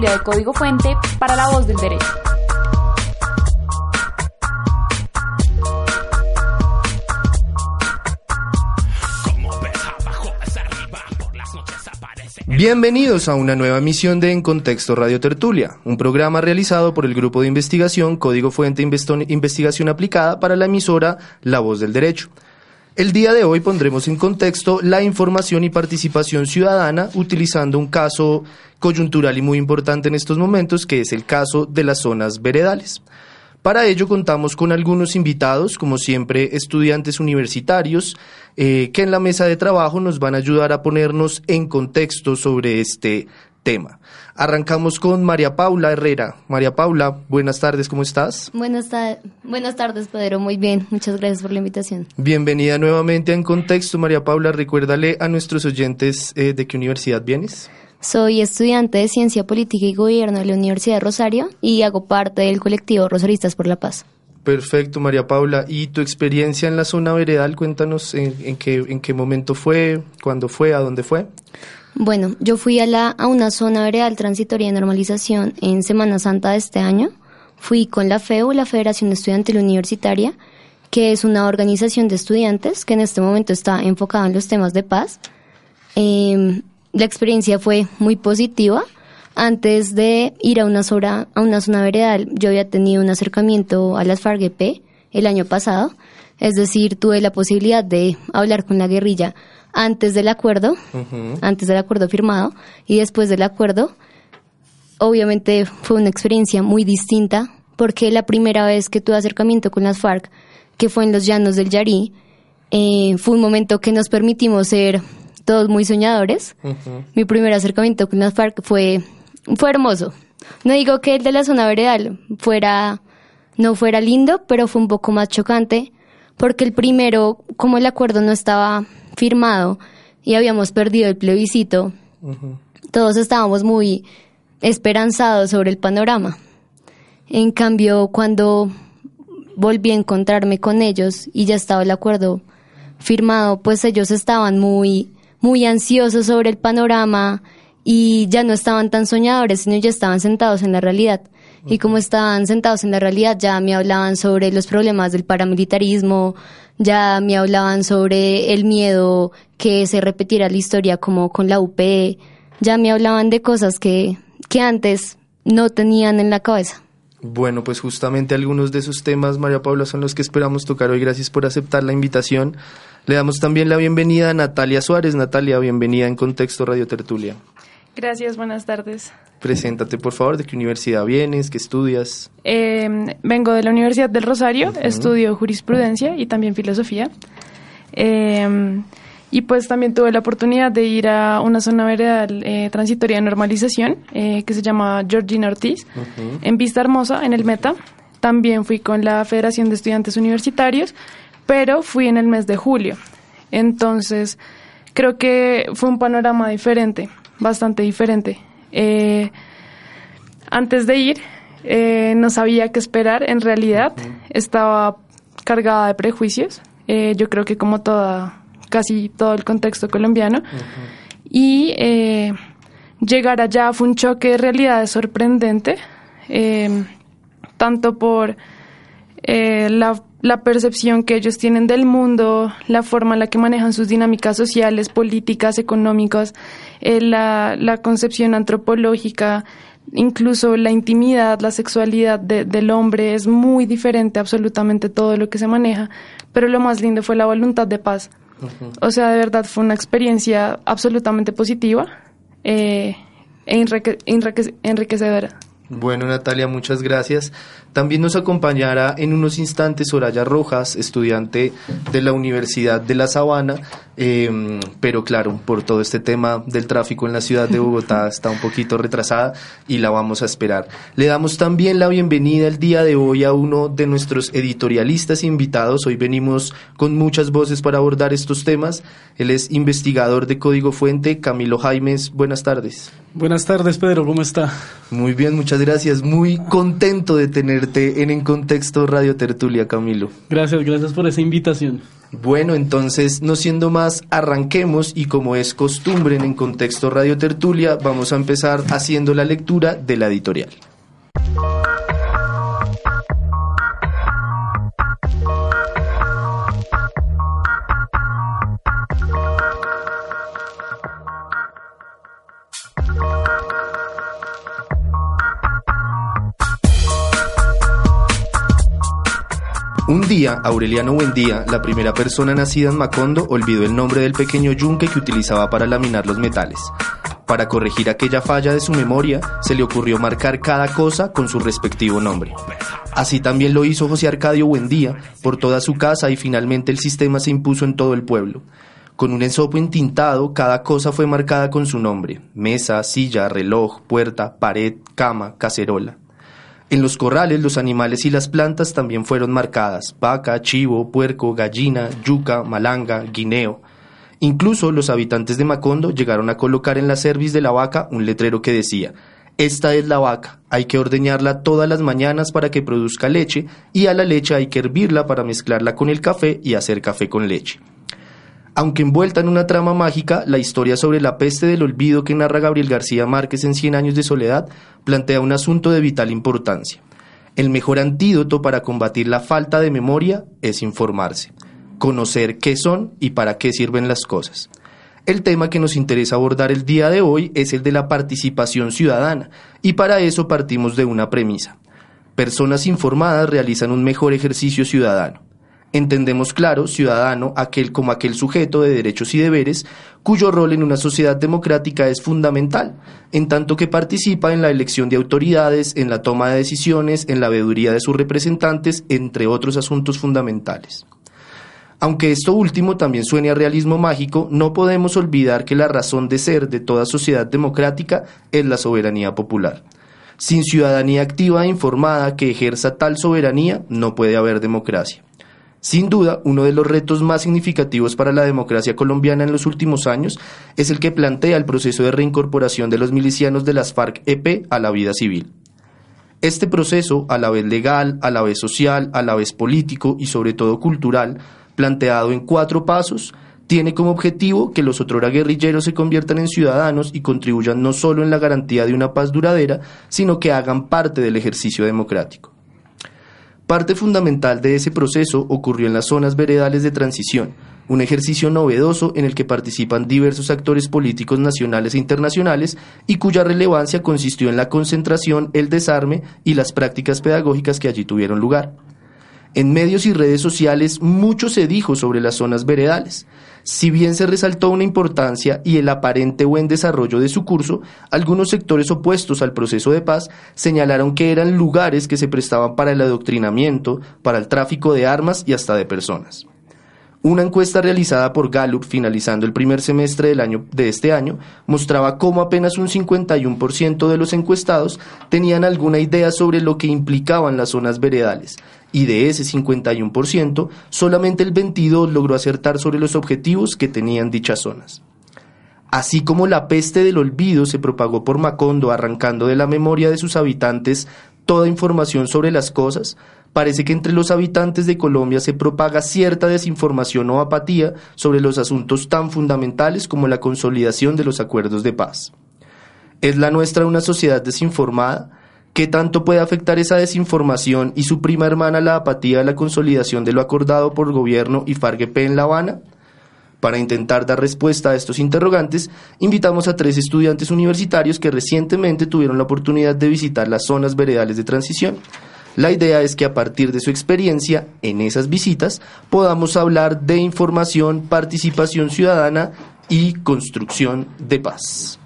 de Código Fuente para la voz del derecho. Bienvenidos a una nueva emisión de En Contexto Radio Tertulia, un programa realizado por el Grupo de Investigación Código Fuente Investigación Aplicada para la emisora La Voz del Derecho. El día de hoy pondremos en contexto la información y participación ciudadana utilizando un caso coyuntural y muy importante en estos momentos, que es el caso de las zonas veredales. Para ello contamos con algunos invitados, como siempre estudiantes universitarios, eh, que en la mesa de trabajo nos van a ayudar a ponernos en contexto sobre este tema. Arrancamos con María Paula Herrera. María Paula, buenas tardes, ¿cómo estás? Buenas, buenas tardes, Pedro, muy bien, muchas gracias por la invitación. Bienvenida nuevamente a En Contexto, María Paula. Recuérdale a nuestros oyentes eh, de qué universidad vienes. Soy estudiante de Ciencia Política y Gobierno de la Universidad de Rosario y hago parte del colectivo Rosaristas por la Paz. Perfecto, María Paula. ¿Y tu experiencia en la zona veredal? Cuéntanos en, qué, en qué momento fue, cuándo fue, a dónde fue. Bueno, yo fui a, la, a una zona veredal transitoria de normalización en Semana Santa de este año. Fui con la FEU, la Federación Estudiantil Universitaria, que es una organización de estudiantes que en este momento está enfocada en los temas de paz. Eh, la experiencia fue muy positiva. Antes de ir a una zona, a veredal, yo había tenido un acercamiento a las el año pasado. Es decir, tuve la posibilidad de hablar con la guerrilla antes del acuerdo, antes del acuerdo firmado y después del acuerdo. Obviamente fue una experiencia muy distinta porque la primera vez que tuve acercamiento con las FARC, que fue en los llanos del Yarí, eh, fue un momento que nos permitimos ser todos muy soñadores. Mi primer acercamiento con las FARC fue, fue hermoso. No digo que el de la zona veredal fuera, no fuera lindo, pero fue un poco más chocante, porque el primero, como el acuerdo no estaba firmado y habíamos perdido el plebiscito, todos estábamos muy esperanzados sobre el panorama. En cambio, cuando volví a encontrarme con ellos y ya estaba el acuerdo firmado, pues ellos estaban muy muy ansiosos sobre el panorama y ya no estaban tan soñadores, sino ya estaban sentados en la realidad. Y como estaban sentados en la realidad, ya me hablaban sobre los problemas del paramilitarismo, ya me hablaban sobre el miedo que se repetiera la historia como con la UP, ya me hablaban de cosas que, que antes no tenían en la cabeza. Bueno, pues justamente algunos de esos temas, María Paula, son los que esperamos tocar hoy. Gracias por aceptar la invitación. Le damos también la bienvenida a Natalia Suárez. Natalia, bienvenida en Contexto Radio Tertulia. Gracias, buenas tardes. Preséntate, por favor, de qué universidad vienes, qué estudias. Em, vengo de la Universidad del Rosario, estudio jurisprudencia y también filosofía. Em, y pues también tuve la oportunidad de ir a una zona veredal eh, transitoria de normalización eh, que se llama Georgina Ortiz, en Vista Hermosa, en el Meta. También fui con la Federación de Estudiantes Universitarios pero fui en el mes de julio. Entonces, creo que fue un panorama diferente, bastante diferente. Eh, antes de ir, eh, no sabía qué esperar, en realidad. Estaba cargada de prejuicios, eh, yo creo que como toda, casi todo el contexto colombiano, y llegar allá fue un choque de realidad sorprendente, tanto por la la percepción que ellos tienen del mundo, la forma en la que manejan sus dinámicas sociales, políticas, económicas, eh, la, concepción antropológica, incluso la intimidad, la sexualidad del hombre es muy diferente absolutamente todo lo que se maneja, pero lo más lindo fue la voluntad de paz. O sea, de verdad fue una experiencia absolutamente positiva eh, e enriquecedora. Bueno, Natalia, muchas gracias. También nos acompañará en unos instantes Soraya Rojas, estudiante de la Universidad de La Sabana, em, pero claro, por todo este tema del tráfico en la ciudad de Bogotá está un poquito retrasada y la vamos a esperar. Le damos también la bienvenida el día de hoy a uno de nuestros editorialistas invitados. Hoy venimos con muchas voces para abordar estos temas. Él es investigador de Código Fuente, Camilo Jaimes. Buenas tardes. Buenas tardes, Pedro, ¿cómo está? Muy bien, muchas gracias. Muy contento de tener en En Contexto Radio Tertulia, Camilo. Gracias, gracias por esa invitación. Bueno, entonces, no siendo más, arranquemos y como es costumbre en Contexto Radio Tertulia, vamos a empezar haciendo la lectura de la editorial. Un día, Aureliano Buendía, la primera persona nacida en Macondo, olvidó el nombre del pequeño yunque que utilizaba para laminar los metales. Para corregir aquella falla de su memoria, se le ocurrió marcar cada cosa con su respectivo nombre. Así también lo hizo José Arcadio Buendía por toda su casa y finalmente el sistema se impuso en todo el pueblo. Con un ensopo entintado, cada cosa fue marcada con su nombre. Mesa, silla, reloj, puerta, pared, cama, cacerola. En los corrales los animales y las plantas también fueron marcadas, vaca, chivo, puerco, gallina, yuca, malanga, guineo. Incluso los habitantes de Macondo llegaron a colocar en la cerviz de la vaca un letrero que decía, esta es la vaca, hay que ordeñarla todas las mañanas para que produzca leche y a la leche hay que hervirla para mezclarla con el café y hacer café con leche. Aunque envuelta en una trama mágica, la historia sobre la peste del olvido que narra Gabriel García Márquez en Cien años de soledad plantea un asunto de vital importancia. El mejor antídoto para combatir la falta de memoria es informarse, conocer qué son y para qué sirven las cosas. El tema que nos interesa abordar el día de hoy es el de la participación ciudadana, y para eso partimos de una premisa. Personas informadas realizan un mejor ejercicio ciudadano entendemos claro ciudadano aquel como aquel sujeto de derechos y deberes cuyo rol en una sociedad democrática es fundamental, en tanto que participa en la elección de autoridades, en la toma de decisiones, en la veeduría de sus representantes, entre otros asuntos fundamentales. Aunque esto último también suene a realismo mágico, no podemos olvidar que la razón de ser de toda sociedad democrática es la soberanía popular. Sin ciudadanía activa e informada que ejerza tal soberanía, no puede haber democracia. Sin duda, uno de los retos más significativos para la democracia colombiana en los últimos años es el que plantea el proceso de reincorporación de los milicianos de las FARC-EP a la vida civil. Este proceso, a la vez legal, a la vez social, a la vez político y sobre todo cultural, planteado en cuatro pasos, tiene como objetivo que los otrora guerrilleros se conviertan en ciudadanos y contribuyan no solo en la garantía de una paz duradera, sino que hagan parte del ejercicio democrático. Parte fundamental de ese proceso ocurrió en las zonas veredales de transición, un ejercicio novedoso en el que participan diversos actores políticos nacionales e internacionales y cuya relevancia consistió en la concentración, el desarme y las prácticas pedagógicas que allí tuvieron lugar. En medios y redes sociales mucho se dijo sobre las zonas veredales. Si bien se resaltó una importancia y el aparente buen desarrollo de su curso, algunos sectores opuestos al proceso de paz señalaron que eran lugares que se prestaban para el adoctrinamiento, para el tráfico de armas y hasta de personas. Una encuesta realizada por Gallup finalizando el primer semestre del año, de este año mostraba cómo apenas un 51% de los encuestados tenían alguna idea sobre lo que implicaban las zonas veredales, y de ese 51%, solamente el 22% logró acertar sobre los objetivos que tenían dichas zonas. Así como la peste del olvido se propagó por Macondo arrancando de la memoria de sus habitantes toda información sobre las cosas, parece que entre los habitantes de Colombia se propaga cierta desinformación o apatía sobre los asuntos tan fundamentales como la consolidación de los acuerdos de paz. ¿Es la nuestra una sociedad desinformada? ¿Qué tanto puede afectar esa desinformación y su prima hermana la apatía de la consolidación de lo acordado por gobierno y FARGP en La Habana? Para intentar dar respuesta a estos interrogantes, invitamos a tres estudiantes universitarios que recientemente tuvieron la oportunidad de visitar las zonas veredales de transición. La idea es que a partir de su experiencia en esas visitas podamos hablar de información, participación ciudadana y construcción de paz.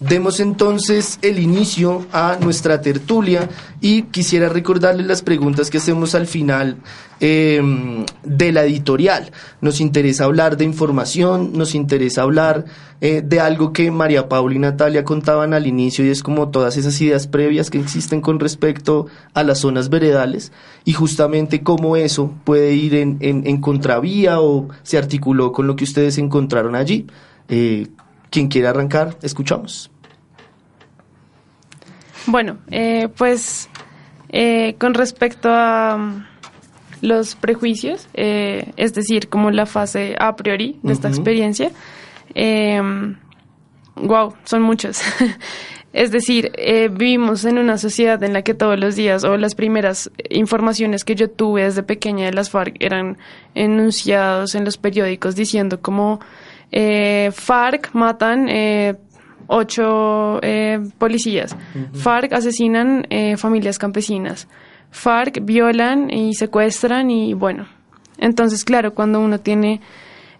Demos entonces el inicio a nuestra tertulia y quisiera recordarles las preguntas que hacemos al final em, de la editorial. Nos interesa hablar de información, nos interesa hablar eh, de algo que María Paula y Natalia contaban al inicio y es como todas esas ideas previas que existen con respecto a las zonas veredales y justamente cómo eso puede ir en, contravía o se articuló con lo que ustedes encontraron allí. Eh, quien quiera arrancar, escuchamos. Bueno, eh, pues eh, con respecto a, los prejuicios, eh, es decir, como la fase a priori de esta experiencia. wow, son muchos. Es decir, eh, vivimos en una sociedad en la que todos los días o las primeras informaciones que yo tuve desde pequeña de las FARC eran enunciados en los periódicos diciendo como eh, FARC matan eh, ocho eh, policías, FARC asesinan eh, familias campesinas, FARC violan y secuestran y bueno. Entonces, claro, cuando uno tiene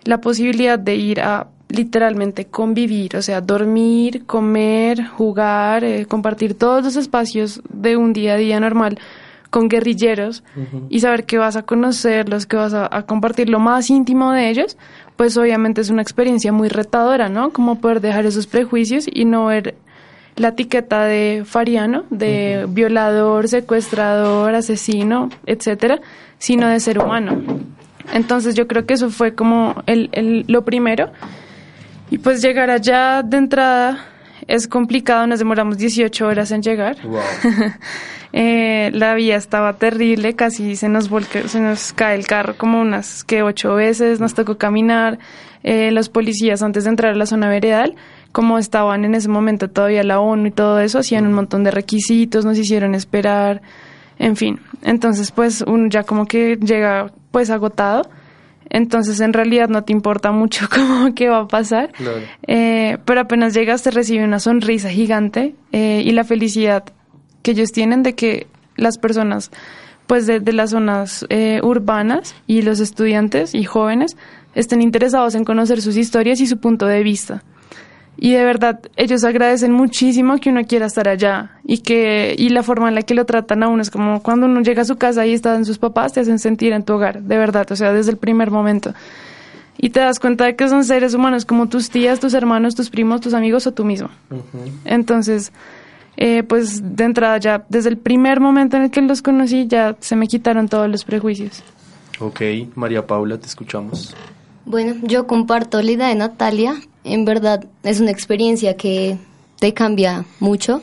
la posibilidad de ir a literalmente convivir, o sea, dormir, comer, jugar, eh, compartir todos los espacios de un día a día normal con guerrilleros y saber que vas a conocerlos, que vas a, a, compartir lo más íntimo de ellos, pues obviamente es una experiencia muy retadora, ¿no? Como poder dejar esos prejuicios y no ver la etiqueta de fariano, de violador, secuestrador, asesino, etcétera, sino de ser humano. Entonces yo creo que eso fue como el, el, lo primero. Y pues llegar allá de entrada es complicado, nos demoramos 18 horas en llegar. Wow. eh, la vía estaba terrible, casi se nos volca, se nos cae el carro como unas que ocho veces, nos tocó caminar. Eh, los policías antes de entrar a la zona veredal, como estaban en ese momento todavía la ONU y todo eso, hacían un montón de requisitos, nos hicieron esperar, en fin. Entonces, pues uno ya como que llega pues agotado entonces en realidad no te importa mucho cómo qué va a pasar, Claro. eh, pero apenas llegas te recibe una sonrisa gigante eh, y la felicidad que ellos tienen de que las personas pues de, de las zonas eh, urbanas y los estudiantes y jóvenes estén interesados en conocer sus historias y su punto de vista. Y de verdad, ellos agradecen muchísimo que uno quiera estar allá y que y la forma en la que lo tratan a uno es como cuando uno llega a su casa y están sus papás, te hacen sentir en tu hogar, de verdad, o sea, desde el primer momento. Y te das cuenta de que son seres humanos como tus tías, tus hermanos, tus primos, tus amigos o tú mismo. Entonces, eh, pues de entrada ya, desde el primer momento en el que los conocí, ya se me quitaron todos los prejuicios. Ok, María Paula, te escuchamos. Bueno, yo comparto la idea de Natalia. En verdad es una experiencia que te cambia mucho.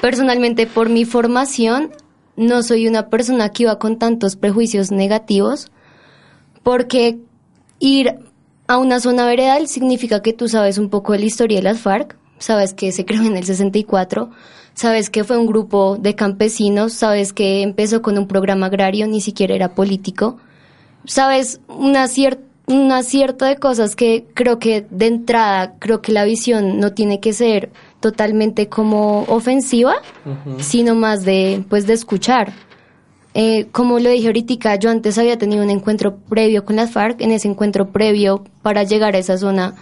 Personalmente, por mi formación, no soy una persona que iba con tantos prejuicios negativos, porque ir a una zona veredal significa que tú sabes un poco de la historia de las FARC, sabes que se creó en el 64, sabes que fue un grupo de campesinos, sabes que empezó con un programa agrario, ni siquiera era político sabes, una cierta un acierto de cosas que creo que de entrada, creo que la visión no tiene que ser totalmente como ofensiva, sino más de, pues, de escuchar. Eh, como lo dije ahorita, yo antes había tenido un encuentro previo con las FARC, en ese encuentro previo para llegar a esa zona,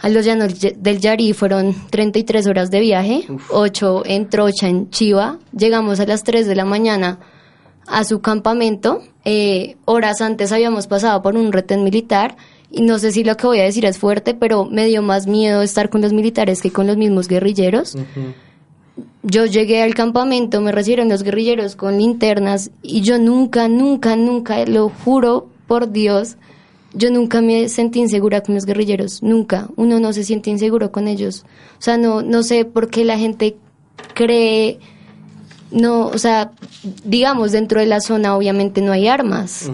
a los llanos del Yari fueron 33 horas de viaje, 8 en Trocha, en Chiva, llegamos a las 3 de la mañana a su campamento. Eh, horas antes habíamos pasado por un retén militar y no sé si lo que voy a decir es fuerte, pero me dio más miedo estar con los militares que con los mismos guerrilleros. Yo llegué al campamento, me recibieron los guerrilleros con linternas y yo nunca, nunca, nunca, lo juro por Dios, yo nunca me sentí insegura con los guerrilleros, nunca. Uno no se siente inseguro con ellos. O sea, no, no sé por qué la gente cree no, o sea, digamos, dentro de la zona obviamente no hay armas.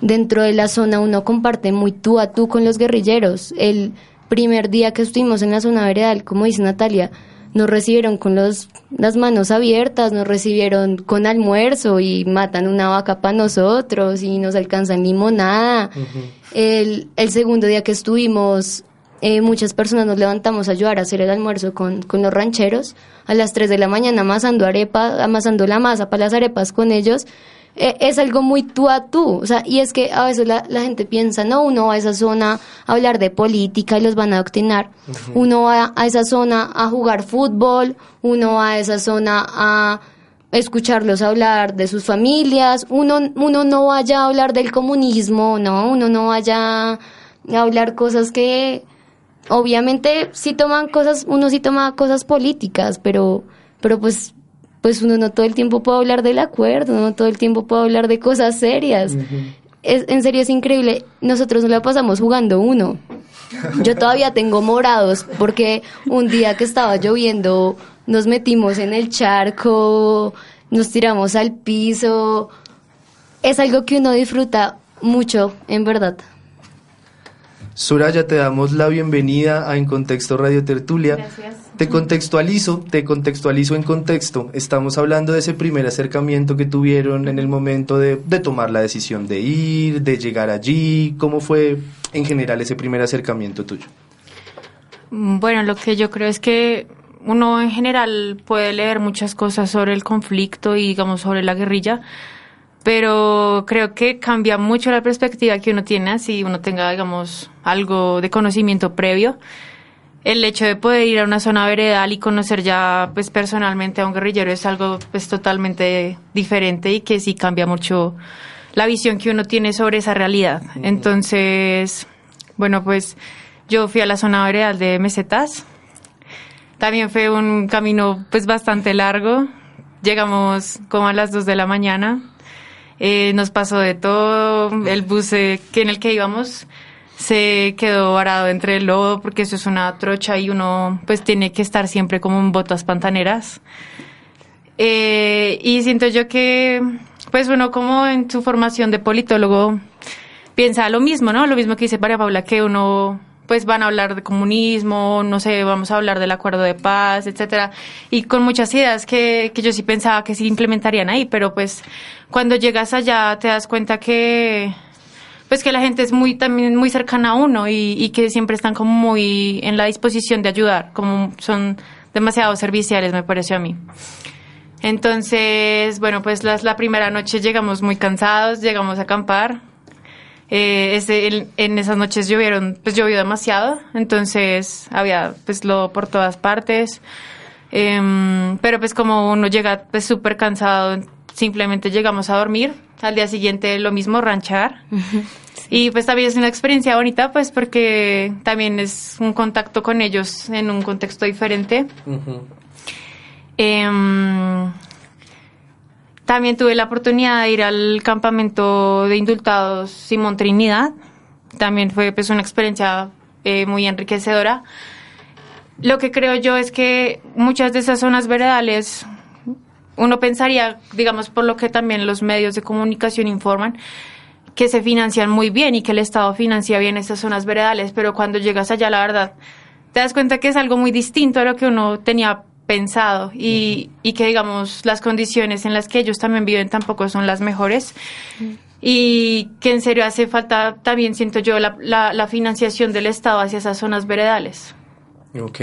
Dentro de la zona uno comparte muy tú a tú con los guerrilleros. El primer día que estuvimos en la zona veredal, como dice Natalia, nos recibieron con los, las manos abiertas, nos recibieron con almuerzo y matan una vaca para nosotros y nos alcanzan limonada. el, el segundo día que estuvimos eh, muchas personas nos levantamos a ayudar a hacer el almuerzo con, con los rancheros, a las 3 de la mañana amasando arepa, amasando la masa para las arepas con ellos. Eh, es algo muy tú a tú, o sea, y es que a veces la, la, gente piensa, no, uno va a esa zona a hablar de política y los van a adoctrinar, uno va a esa zona a jugar fútbol, uno va a esa zona a escucharlos hablar de sus familias, uno, uno no vaya a hablar del comunismo, no, uno no vaya a hablar cosas que obviamente sí toman cosas, uno sí toma cosas políticas, pero, pero pues, pues uno no todo el tiempo puede hablar del acuerdo, no todo el tiempo puede hablar de cosas serias. es, en serio es increíble. Nosotros no la pasamos jugando uno. Yo todavía tengo morados porque un día que estaba lloviendo nos metimos en el charco, nos tiramos al piso. Es algo que uno disfruta mucho, en verdad. Soraya, te damos la bienvenida a En Contexto Radio Tertulia. Gracias. Te contextualizo, te contextualizo en contexto. Estamos hablando de ese primer acercamiento que tuvieron en el momento de, de tomar la decisión de ir, de llegar allí. ¿Cómo fue en general ese primer acercamiento tuyo? Mm, Bueno, lo que yo creo es que uno en general puede leer muchas cosas sobre el conflicto y digamos sobre la guerrilla, pero creo que cambia mucho la perspectiva que uno tiene si uno tenga digamos algo de conocimiento previo. El hecho de poder ir a una zona veredal y conocer ya pues personalmente a un guerrillero es algo pues totalmente diferente y que sí cambia mucho la visión que uno tiene sobre esa realidad. Entonces, bueno, pues yo fui a la zona veredal de Mesetas. También fue un camino pues bastante largo. Llegamos como a las 2 de la mañana. Eh, nos pasó de todo. El bus eh, que en el que íbamos se quedó varado entre el lodo porque eso es una trocha y uno pues tiene que estar siempre como en botas pantaneras. Eh, y siento yo que pues uno como en su formación de politólogo piensa lo mismo, ¿no? Lo mismo que dice María Paula, que uno pues van a hablar de comunismo, no sé, vamos a hablar del acuerdo de paz, etcétera, y con muchas ideas que, que yo sí pensaba que sí implementarían ahí, pero pues cuando llegas allá te das cuenta que pues que la gente es muy también muy cercana a uno y, y que siempre están como muy en la disposición de ayudar, como son demasiado serviciales, me pareció a mí. Entonces, bueno, pues las, la primera noche llegamos muy cansados, llegamos a acampar. Eh, ese, en, en esas noches llovieron, pues llovió demasiado, entonces había pues lodo por todas partes. Em, pero pues como uno llega pues súper cansado, simplemente llegamos a dormir. Al día siguiente lo mismo, ranchar. Y pues también es una experiencia bonita, pues porque también es un contacto con ellos en un contexto diferente. Em, también tuve la oportunidad de ir al campamento de indultados Simón Trinidad. También fue pues una experiencia eh, muy enriquecedora. Lo que creo yo es que muchas de esas zonas veredales, uno pensaría, digamos, por lo que también los medios de comunicación informan, que se financian muy bien y que el Estado financia bien esas zonas veredales, pero cuando llegas allá, la verdad, te das cuenta que es algo muy distinto a lo que uno tenía pensado y, y que, digamos, las condiciones en las que ellos también viven tampoco son las mejores. Y que en serio hace falta también, siento yo, la, la, la financiación del Estado hacia esas zonas veredales. Ok.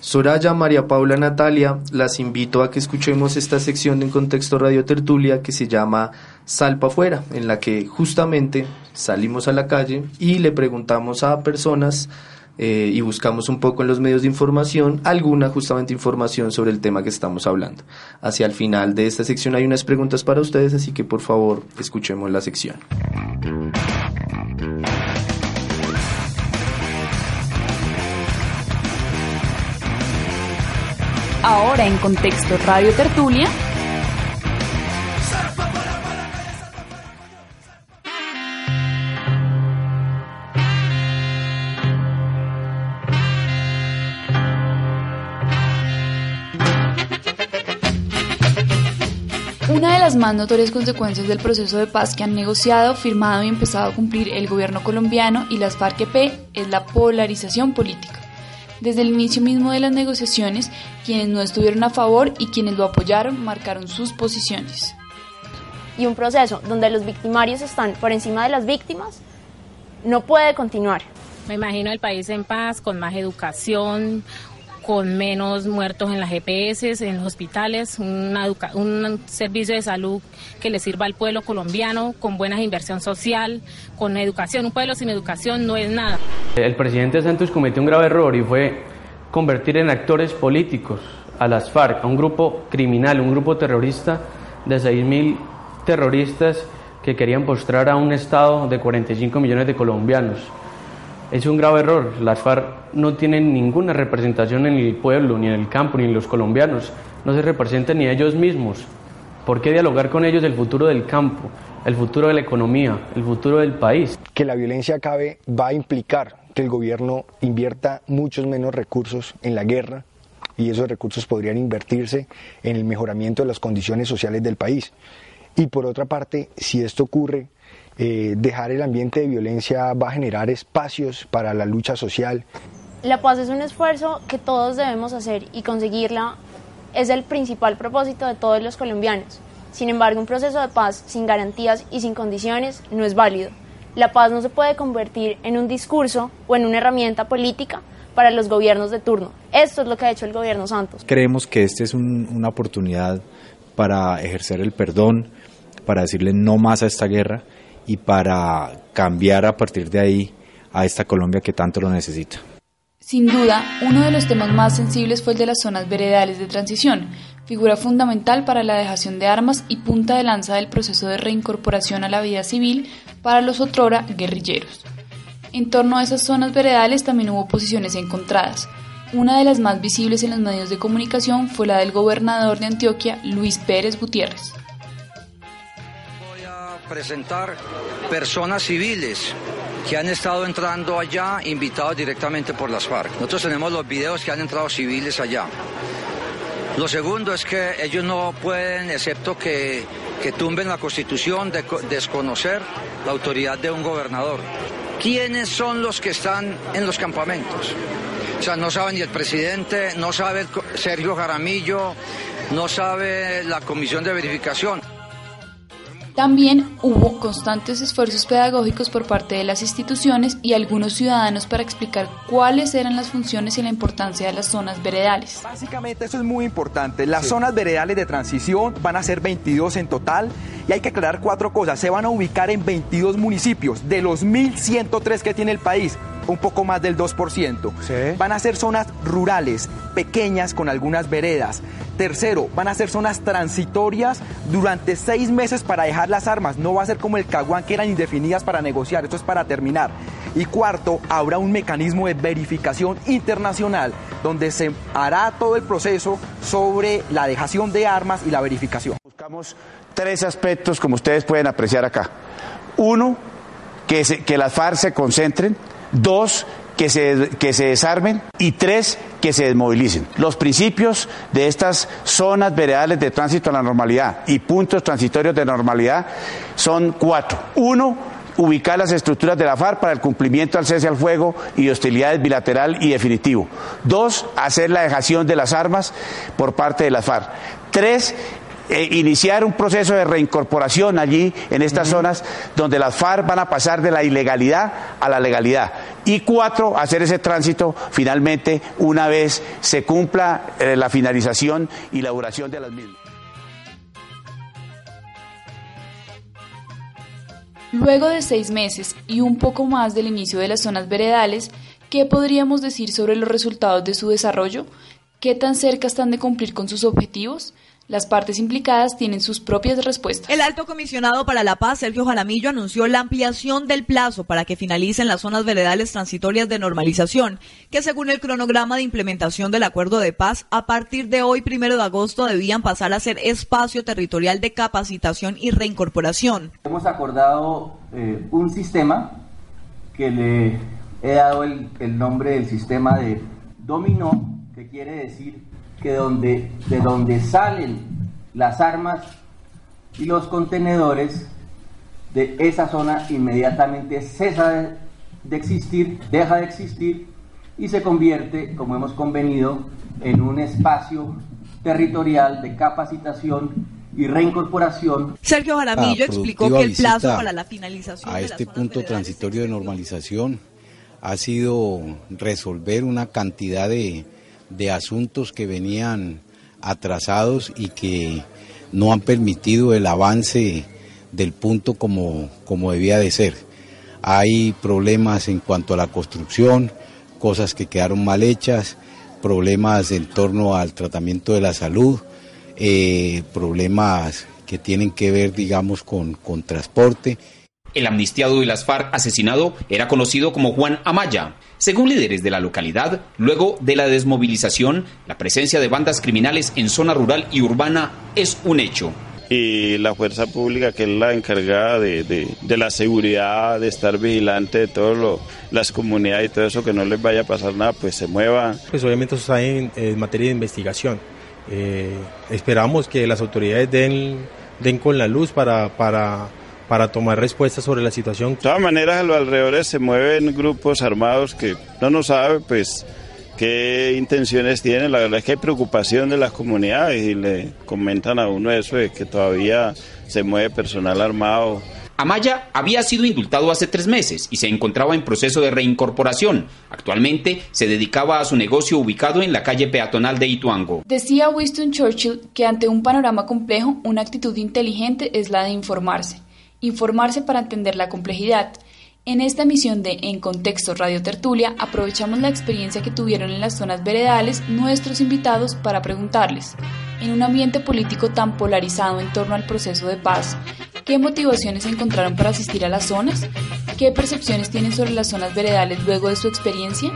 Soraya, María Paula, Natalia, las invito a que escuchemos esta sección de En Contexto Radio Tertulia que se llama Salpa Afuera, en la que justamente salimos a la calle y le preguntamos a personas eh, y buscamos un poco en los medios de información alguna justamente información sobre el tema que estamos hablando. Hacia el final de esta sección hay unas preguntas para ustedes, así que por favor escuchemos la sección. Ahora en Contexto Radio Tertulia, las más notorias consecuencias del proceso de paz que han negociado, firmado y empezado a cumplir el gobierno colombiano y las FARC-EP es la polarización política. Desde el inicio mismo de las negociaciones, quienes no estuvieron a favor y quienes lo apoyaron marcaron sus posiciones. y un proceso donde los victimarios están por encima de las víctimas no puede continuar. Me imagino el país en paz, con más educación, con menos muertos en las EPS, en los hospitales, un servicio de salud que le sirva al pueblo colombiano, con buena inversión social, con educación. Un pueblo sin educación no es nada. El presidente Santos cometió un grave error y fue convertir en actores políticos a las FARC, a un grupo criminal, un grupo terrorista de 6.000 terroristas que querían postrar a un Estado de 45 millones de colombianos. Es un grave error. Las FARC no tienen ninguna representación en el pueblo, ni en el campo, ni en los colombianos. No se representan ni ellos mismos. ¿Por qué dialogar con ellos el futuro del campo, el futuro de la economía, el futuro del país? que la violencia acabe va a implicar que el gobierno invierta muchos menos recursos en la guerra y esos recursos podrían invertirse en el mejoramiento de las condiciones sociales del país. y por otra parte, si esto ocurre, eh, dejar el ambiente de violencia va a generar espacios para la lucha social. La paz es un esfuerzo que todos debemos hacer y conseguirla es el principal propósito de todos los colombianos. Sin embargo, un proceso de paz sin garantías y sin condiciones no es válido. La paz no se puede convertir en un discurso o en una herramienta política para los gobiernos de turno. Esto es lo que ha hecho el gobierno Santos. Creemos que esta es una oportunidad para ejercer el perdón, para decirle no más a esta guerra y para cambiar a partir de ahí a esta Colombia que tanto lo necesita. Sin duda, uno de los temas más sensibles fue el de las zonas veredales de transición, figura fundamental para la dejación de armas y punta de lanza del proceso de reincorporación a la vida civil para los otrora guerrilleros. En torno a esas zonas veredales también hubo posiciones encontradas. Una de las más visibles en los medios de comunicación fue la del gobernador de Antioquia, Luis Pérez Gutiérrez presentar personas civiles que han estado entrando allá invitados directamente por las FARC. Nosotros tenemos los videos que han entrado civiles allá. Lo segundo es que ellos no pueden, excepto que, que tumben la constitución, de, desconocer la autoridad de un gobernador. ¿Quiénes son los que están en los campamentos? O sea, no sabe ni el presidente, no sabe Sergio Jaramillo, no sabe la comisión de verificación. También hubo constantes esfuerzos pedagógicos por parte de las instituciones y algunos ciudadanos para explicar cuáles eran las funciones y la importancia de las zonas veredales. Básicamente eso es muy importante. Las zonas veredales de transición van a ser 22 en total y hay que aclarar cuatro cosas. Se van a ubicar en 22 municipios de los 1.103 que tiene el país un poco más del 2%. Van a ser zonas rurales, pequeñas, con algunas veredas. Tercero, van a ser zonas transitorias durante seis meses para dejar las armas. No va a ser como el caguán que eran indefinidas para negociar. Esto es para terminar. Y cuarto, habrá un mecanismo de verificación internacional donde se hará todo el proceso sobre la dejación de armas y la verificación. Buscamos tres aspectos como ustedes pueden apreciar acá. Uno, que, que las FARC se concentren Dos, que se, que se desarmen y tres, que se desmovilicen. Los principios de estas zonas veredales de tránsito a la normalidad y puntos transitorios de normalidad son cuatro. Uno, ubicar las estructuras de la FARC para el cumplimiento al cese al fuego y hostilidades bilateral y definitivo. Dos, hacer la dejación de las armas por parte de la FARC. Tres, eh, iniciar un proceso de reincorporación allí en estas zonas donde las FARC van a pasar de la ilegalidad a la legalidad. Y cuatro, hacer ese tránsito finalmente una vez se cumpla eh, la finalización y la duración de las mismas. Luego de seis meses y un poco más del inicio de las zonas veredales, ¿qué podríamos decir sobre los resultados de su desarrollo? ¿Qué tan cerca están de cumplir con sus objetivos? Las partes implicadas tienen sus propias respuestas. El alto comisionado para la paz, Sergio Jaramillo, anunció la ampliación del plazo para que finalicen las zonas veredales transitorias de normalización, que según el cronograma de implementación del acuerdo de paz, a partir de hoy, primero de agosto, debían pasar a ser espacio territorial de capacitación y reincorporación. Hemos acordado eh, un sistema que le he dado el, el nombre del sistema de dominó, que quiere decir que donde, de donde salen las armas y los contenedores de esa zona inmediatamente cesa de, existir, deja de existir y se convierte, como hemos convenido, en un espacio territorial de capacitación y reincorporación. Sergio Jaramillo explicó que el plazo para la finalización a este punto transitorio de normalización ha sido resolver una cantidad de de asuntos que venían atrasados y que no han permitido el avance del punto como, como debía de ser. Hay problemas en cuanto a la construcción, cosas que quedaron mal hechas, problemas en torno al tratamiento de la salud, eh, problemas que tienen que ver, digamos, con, con transporte. El amnistiado de las FARC asesinado era conocido como Juan Amaya. Según líderes de la localidad, luego de la desmovilización, la presencia de bandas criminales en zona rural y urbana es un hecho. Y la fuerza pública, que es la encargada de, la seguridad, de estar vigilante de todas las comunidades y todo eso, que no les vaya a pasar nada, pues se mueva. Pues obviamente eso está en, materia de investigación. Eh, esperamos que las autoridades den den con la luz para, para, para tomar respuestas sobre la situación. De todas maneras, a los alrededores se mueven grupos armados que no nos sabe, pues, qué intenciones tienen. La verdad es que hay preocupación de las comunidades y le comentan a uno eso de que todavía se mueve personal armado. Amaya había sido indultado hace tres meses y se encontraba en proceso de reincorporación. Actualmente se dedicaba a su negocio ubicado en la calle peatonal de Ituango. Decía Winston Churchill que ante un panorama complejo, una actitud inteligente es la de informarse. Informarse para entender la complejidad. En esta emisión de En Contexto Radio Tertulia aprovechamos la experiencia que tuvieron en las zonas veredales nuestros invitados para preguntarles, en un ambiente político tan polarizado en torno al proceso de paz, ¿qué motivaciones encontraron para asistir a las zonas? ¿Qué percepciones tienen sobre las zonas veredales luego de su experiencia?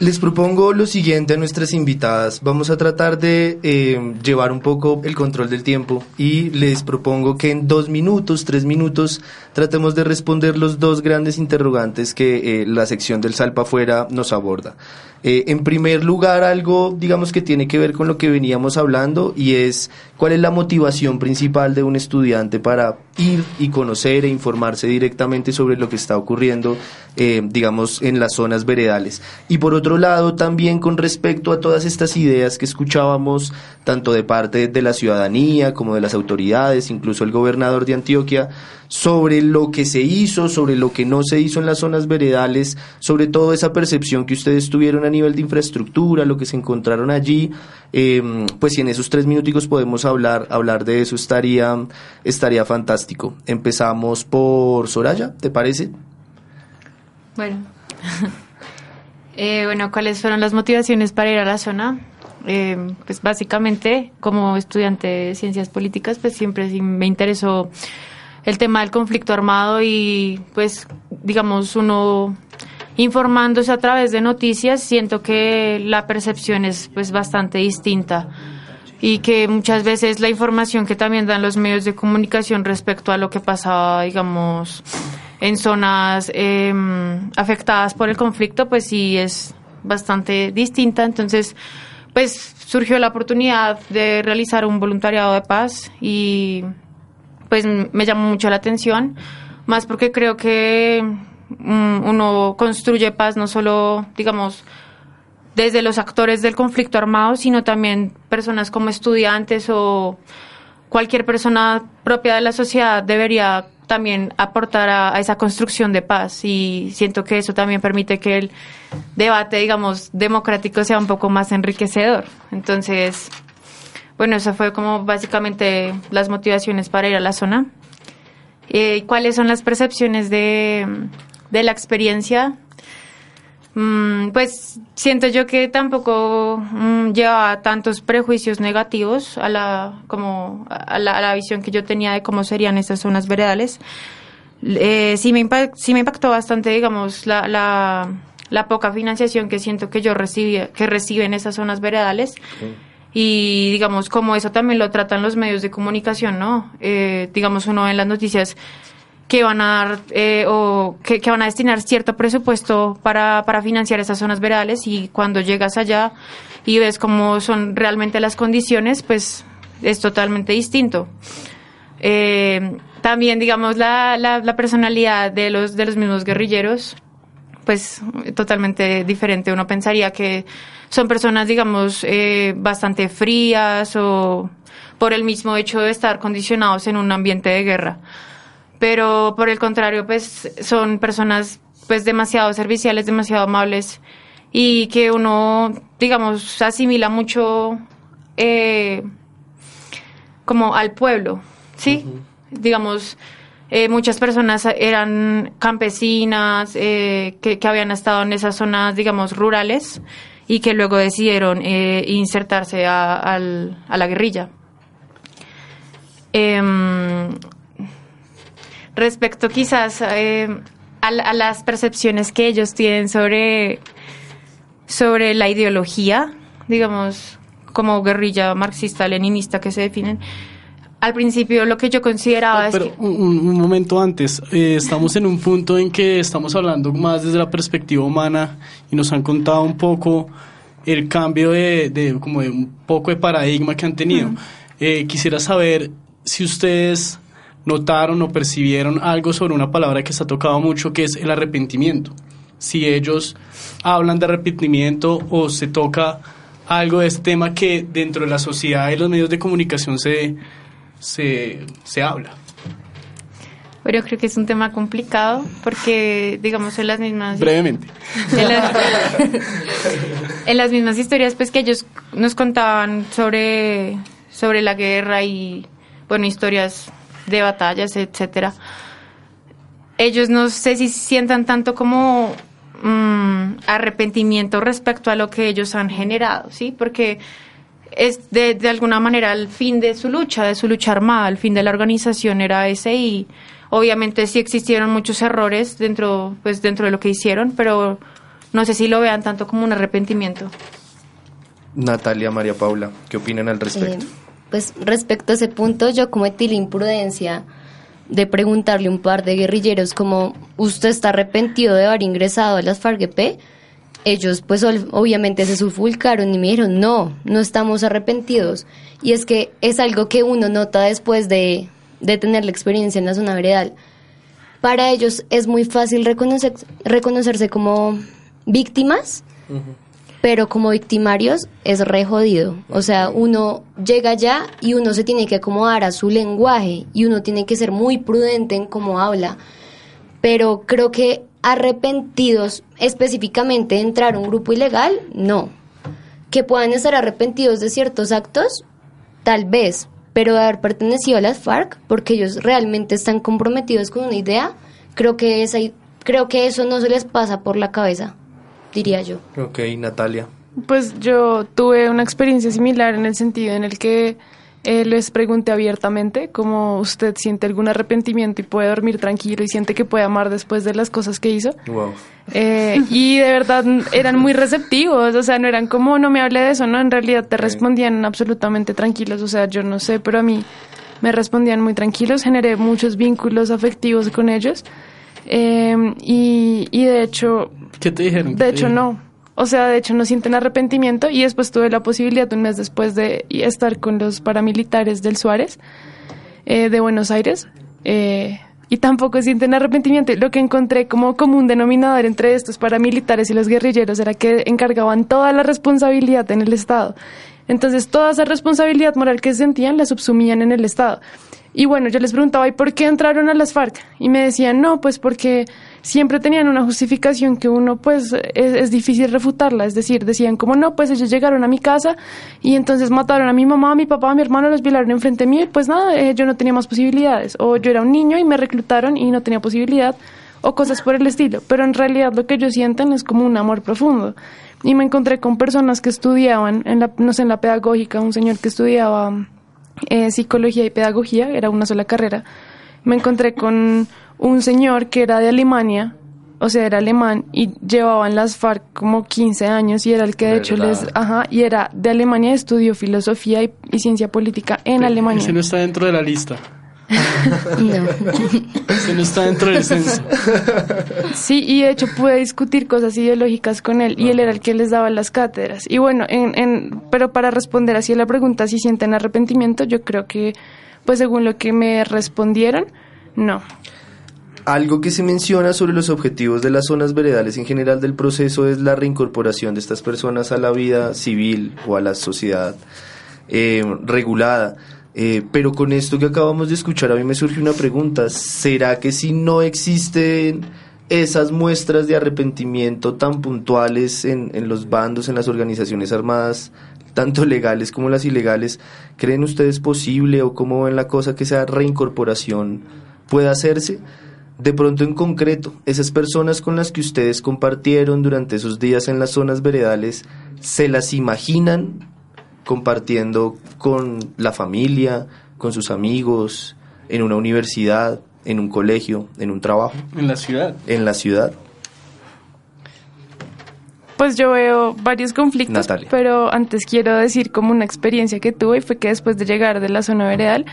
Les propongo lo siguiente a nuestras invitadas. Vamos a tratar de eh, llevar un poco el control del tiempo y les propongo que en dos minutos, tres minutos, tratemos de responder los dos grandes interrogantes que eh, la sección del Salpa Afuera nos aborda. Eh, en primer lugar, algo, digamos, que tiene que ver con lo que veníamos hablando y es cuál es la motivación principal de un estudiante para ir y conocer e informarse directamente sobre lo que está ocurriendo, digamos, en las zonas veredales. Y por otro lado, también con respecto a todas estas ideas que escuchábamos, tanto de parte de la ciudadanía como de las autoridades, incluso el gobernador de Antioquia, sobre lo que se hizo, sobre lo que no se hizo en las zonas veredales, sobre todo esa percepción que ustedes tuvieron a nivel de infraestructura, lo que se encontraron allí, eh, pues si en esos tres minuticos podemos hablar, hablar de eso estaría, estaría fantástico. Empezamos por Soraya, ¿te parece? Bueno. eh, bueno, ¿cuáles fueron las motivaciones para ir a la zona? Eh, pues básicamente, como estudiante de ciencias políticas, pues siempre me interesó el tema del conflicto armado y pues digamos uno informándose a través de noticias siento que la percepción es pues bastante distinta y que muchas veces la información que también dan los medios de comunicación respecto a lo que pasaba digamos en zonas eh, afectadas por el conflicto pues sí es bastante distinta. Entonces pues surgió la oportunidad de realizar un voluntariado de paz y pues me llamó mucho la atención, más porque creo que um, uno construye paz no solo, digamos, desde los actores del conflicto armado, sino también personas como estudiantes o cualquier persona propia de la sociedad debería también aportar a, esa construcción de paz y siento que eso también permite que el debate, digamos, democrático sea un poco más enriquecedor. Entonces, bueno, eso fue como básicamente las motivaciones para ir a la zona. Eh, ¿Cuáles son las percepciones de, de la experiencia? Mm, pues siento yo que tampoco mm, lleva tantos prejuicios negativos a la, como a la, a la, visión que yo tenía de cómo serían estas zonas veredales. Eh, sí, me impact, sí me impactó bastante, digamos, la, la, la, poca financiación que siento que yo recibí, que reciben esas zonas veredales. Sí y digamos como eso también lo tratan los medios de comunicación, ¿no? Eh, digamos uno en las noticias que van a dar eh, o que, van a destinar cierto presupuesto para, para financiar esas zonas veredales y cuando llegas allá y ves cómo son realmente las condiciones, pues es totalmente distinto. Eh, también, digamos, la, la, la, personalidad de los, de los mismos guerrilleros, pues totalmente diferente. Uno pensaría que son personas, digamos, eh, bastante frías o por el mismo hecho de estar condicionados en un ambiente de guerra. Pero por el contrario, pues son personas pues demasiado serviciales, demasiado amables y que uno, digamos, asimila mucho eh, como al pueblo, ¿sí? Uh -huh. Digamos, eh, muchas personas eran campesinas eh, que, que, habían estado en esas zonas, digamos, rurales y que luego decidieron insertarse a, a, a, la guerrilla. Respecto quizás eh, a a las percepciones que ellos tienen sobre, sobre la ideología, digamos, como guerrilla marxista-leninista que se definen. Al principio lo que yo consideraba pero, es que... un, un, momento antes, eh, estamos en un punto en que estamos hablando más desde la perspectiva humana y nos han contado un poco el cambio de, de como de un poco de paradigma que han tenido. Uh -huh. eh, quisiera saber si ustedes notaron o percibieron algo sobre una palabra que se ha tocado mucho, que es el arrepentimiento. Si ellos hablan de arrepentimiento o se toca algo de este tema que dentro de la sociedad y los medios de comunicación se, se, se habla. Pero creo que es un tema complicado porque, digamos, en las mismas... Brevemente. En las, en las mismas historias pues que ellos nos contaban sobre, sobre la guerra y, bueno, historias de batallas, etcétera. Ellos no sé si sientan tanto como mmm, arrepentimiento respecto a lo que ellos han generado, ¿sí? Porque es de, de, alguna manera el fin de su lucha, de su lucha armada, el fin de la organización era ese y obviamente sí existieron muchos errores dentro, pues dentro de lo que hicieron, pero no sé si lo vean tanto como un arrepentimiento. Natalia, María Paula, ¿qué opinan al respecto? Eh, pues respecto a ese punto, yo cometí la imprudencia de preguntarle a un par de guerrilleros como, ¿usted está arrepentido de haber ingresado a las FARC-EP? Ellos pues obviamente se sulfulcaron y me dijeron, no, no estamos arrepentidos. Y es que es algo que uno nota después de, de tener la experiencia en la zona veredal. Para ellos es muy fácil reconocer, reconocerse como víctimas. Pero como victimarios es re jodido. O sea, uno llega allá y uno se tiene que acomodar a su lenguaje y uno tiene que ser muy prudente en cómo habla. Pero creo que arrepentidos específicamente de entrar a un grupo ilegal, no. Que puedan estar arrepentidos de ciertos actos, tal vez, pero de haber pertenecido a las FARC, porque ellos realmente están comprometidos con una idea, creo que, esa, creo que eso no se les pasa por la cabeza, diría yo. Ok, Natalia. Pues yo tuve una experiencia similar en el sentido en el que eh, les pregunté abiertamente cómo usted siente algún arrepentimiento y puede dormir tranquilo y siente que puede amar después de las cosas que hizo. Wow. Eh, y de verdad eran muy receptivos, o sea, no eran como no me hable de eso, no, en realidad te respondían absolutamente tranquilos, o sea, yo no sé, pero a mí me respondían muy tranquilos, generé muchos vínculos afectivos con ellos eh, y, y de hecho... ¿Qué te dijeron? De hecho, no. O sea, de hecho no sienten arrepentimiento y después tuve la posibilidad un mes después de estar con los paramilitares del Suárez eh, de Buenos Aires eh, y tampoco sienten arrepentimiento. Lo que encontré como común denominador entre estos paramilitares y los guerrilleros era que encargaban toda la responsabilidad en el Estado. Entonces toda esa responsabilidad moral que sentían la subsumían en el Estado. Y bueno, yo les preguntaba, ¿y por qué entraron a las FARC? Y me decían, no, pues porque siempre tenían una justificación que uno pues es, difícil refutarla, es decir, decían como no, pues ellos llegaron a mi casa y entonces mataron a mi mamá, a mi papá, a mi hermano, los violaron enfrente mío y pues nada, eh, yo no tenía más posibilidades, o yo era un niño y me reclutaron y no tenía posibilidad, o cosas por el estilo, pero en realidad lo que ellos sienten es como un amor profundo. Y me encontré con personas que estudiaban, en la, no sé, en la pedagógica, un señor que estudiaba eh, psicología y pedagogía, era una sola carrera, me encontré con un señor que era de Alemania, o sea, era alemán y llevaban las FARC como 15 años y era el que de hecho les, ajá, y era de Alemania, estudió filosofía y, y ciencia política en Pero Alemania. Ese no está dentro de la lista. No. Ese no está dentro del censo. Sí, y de hecho pude discutir cosas ideológicas con él y él era el que les daba las cátedras. Y bueno, en, en, pero para responder así a la pregunta si sienten arrepentimiento, yo creo que, pues según lo que me respondieron, no. Algo que se menciona sobre los objetivos de las zonas veredales en general del proceso es la reincorporación de estas personas a la vida civil o a la sociedad eh, regulada. Eh, pero con esto que acabamos de escuchar a mí me surge una pregunta. ¿Será que si no existen esas muestras de arrepentimiento tan puntuales en, en los bandos, en las organizaciones armadas, tanto legales como las ilegales, ¿creen ustedes posible o cómo ven la cosa que esa reincorporación pueda hacerse? De pronto en concreto, esas personas con las que ustedes compartieron durante esos días en las zonas veredales, ¿se las imaginan compartiendo con la familia, con sus amigos, en una universidad? en un colegio, en un trabajo, En la ciudad. en la ciudad? Pues yo veo varios conflictos, Natalia. pero antes quiero decir como una experiencia que tuve y fue que después de llegar de la zona veredal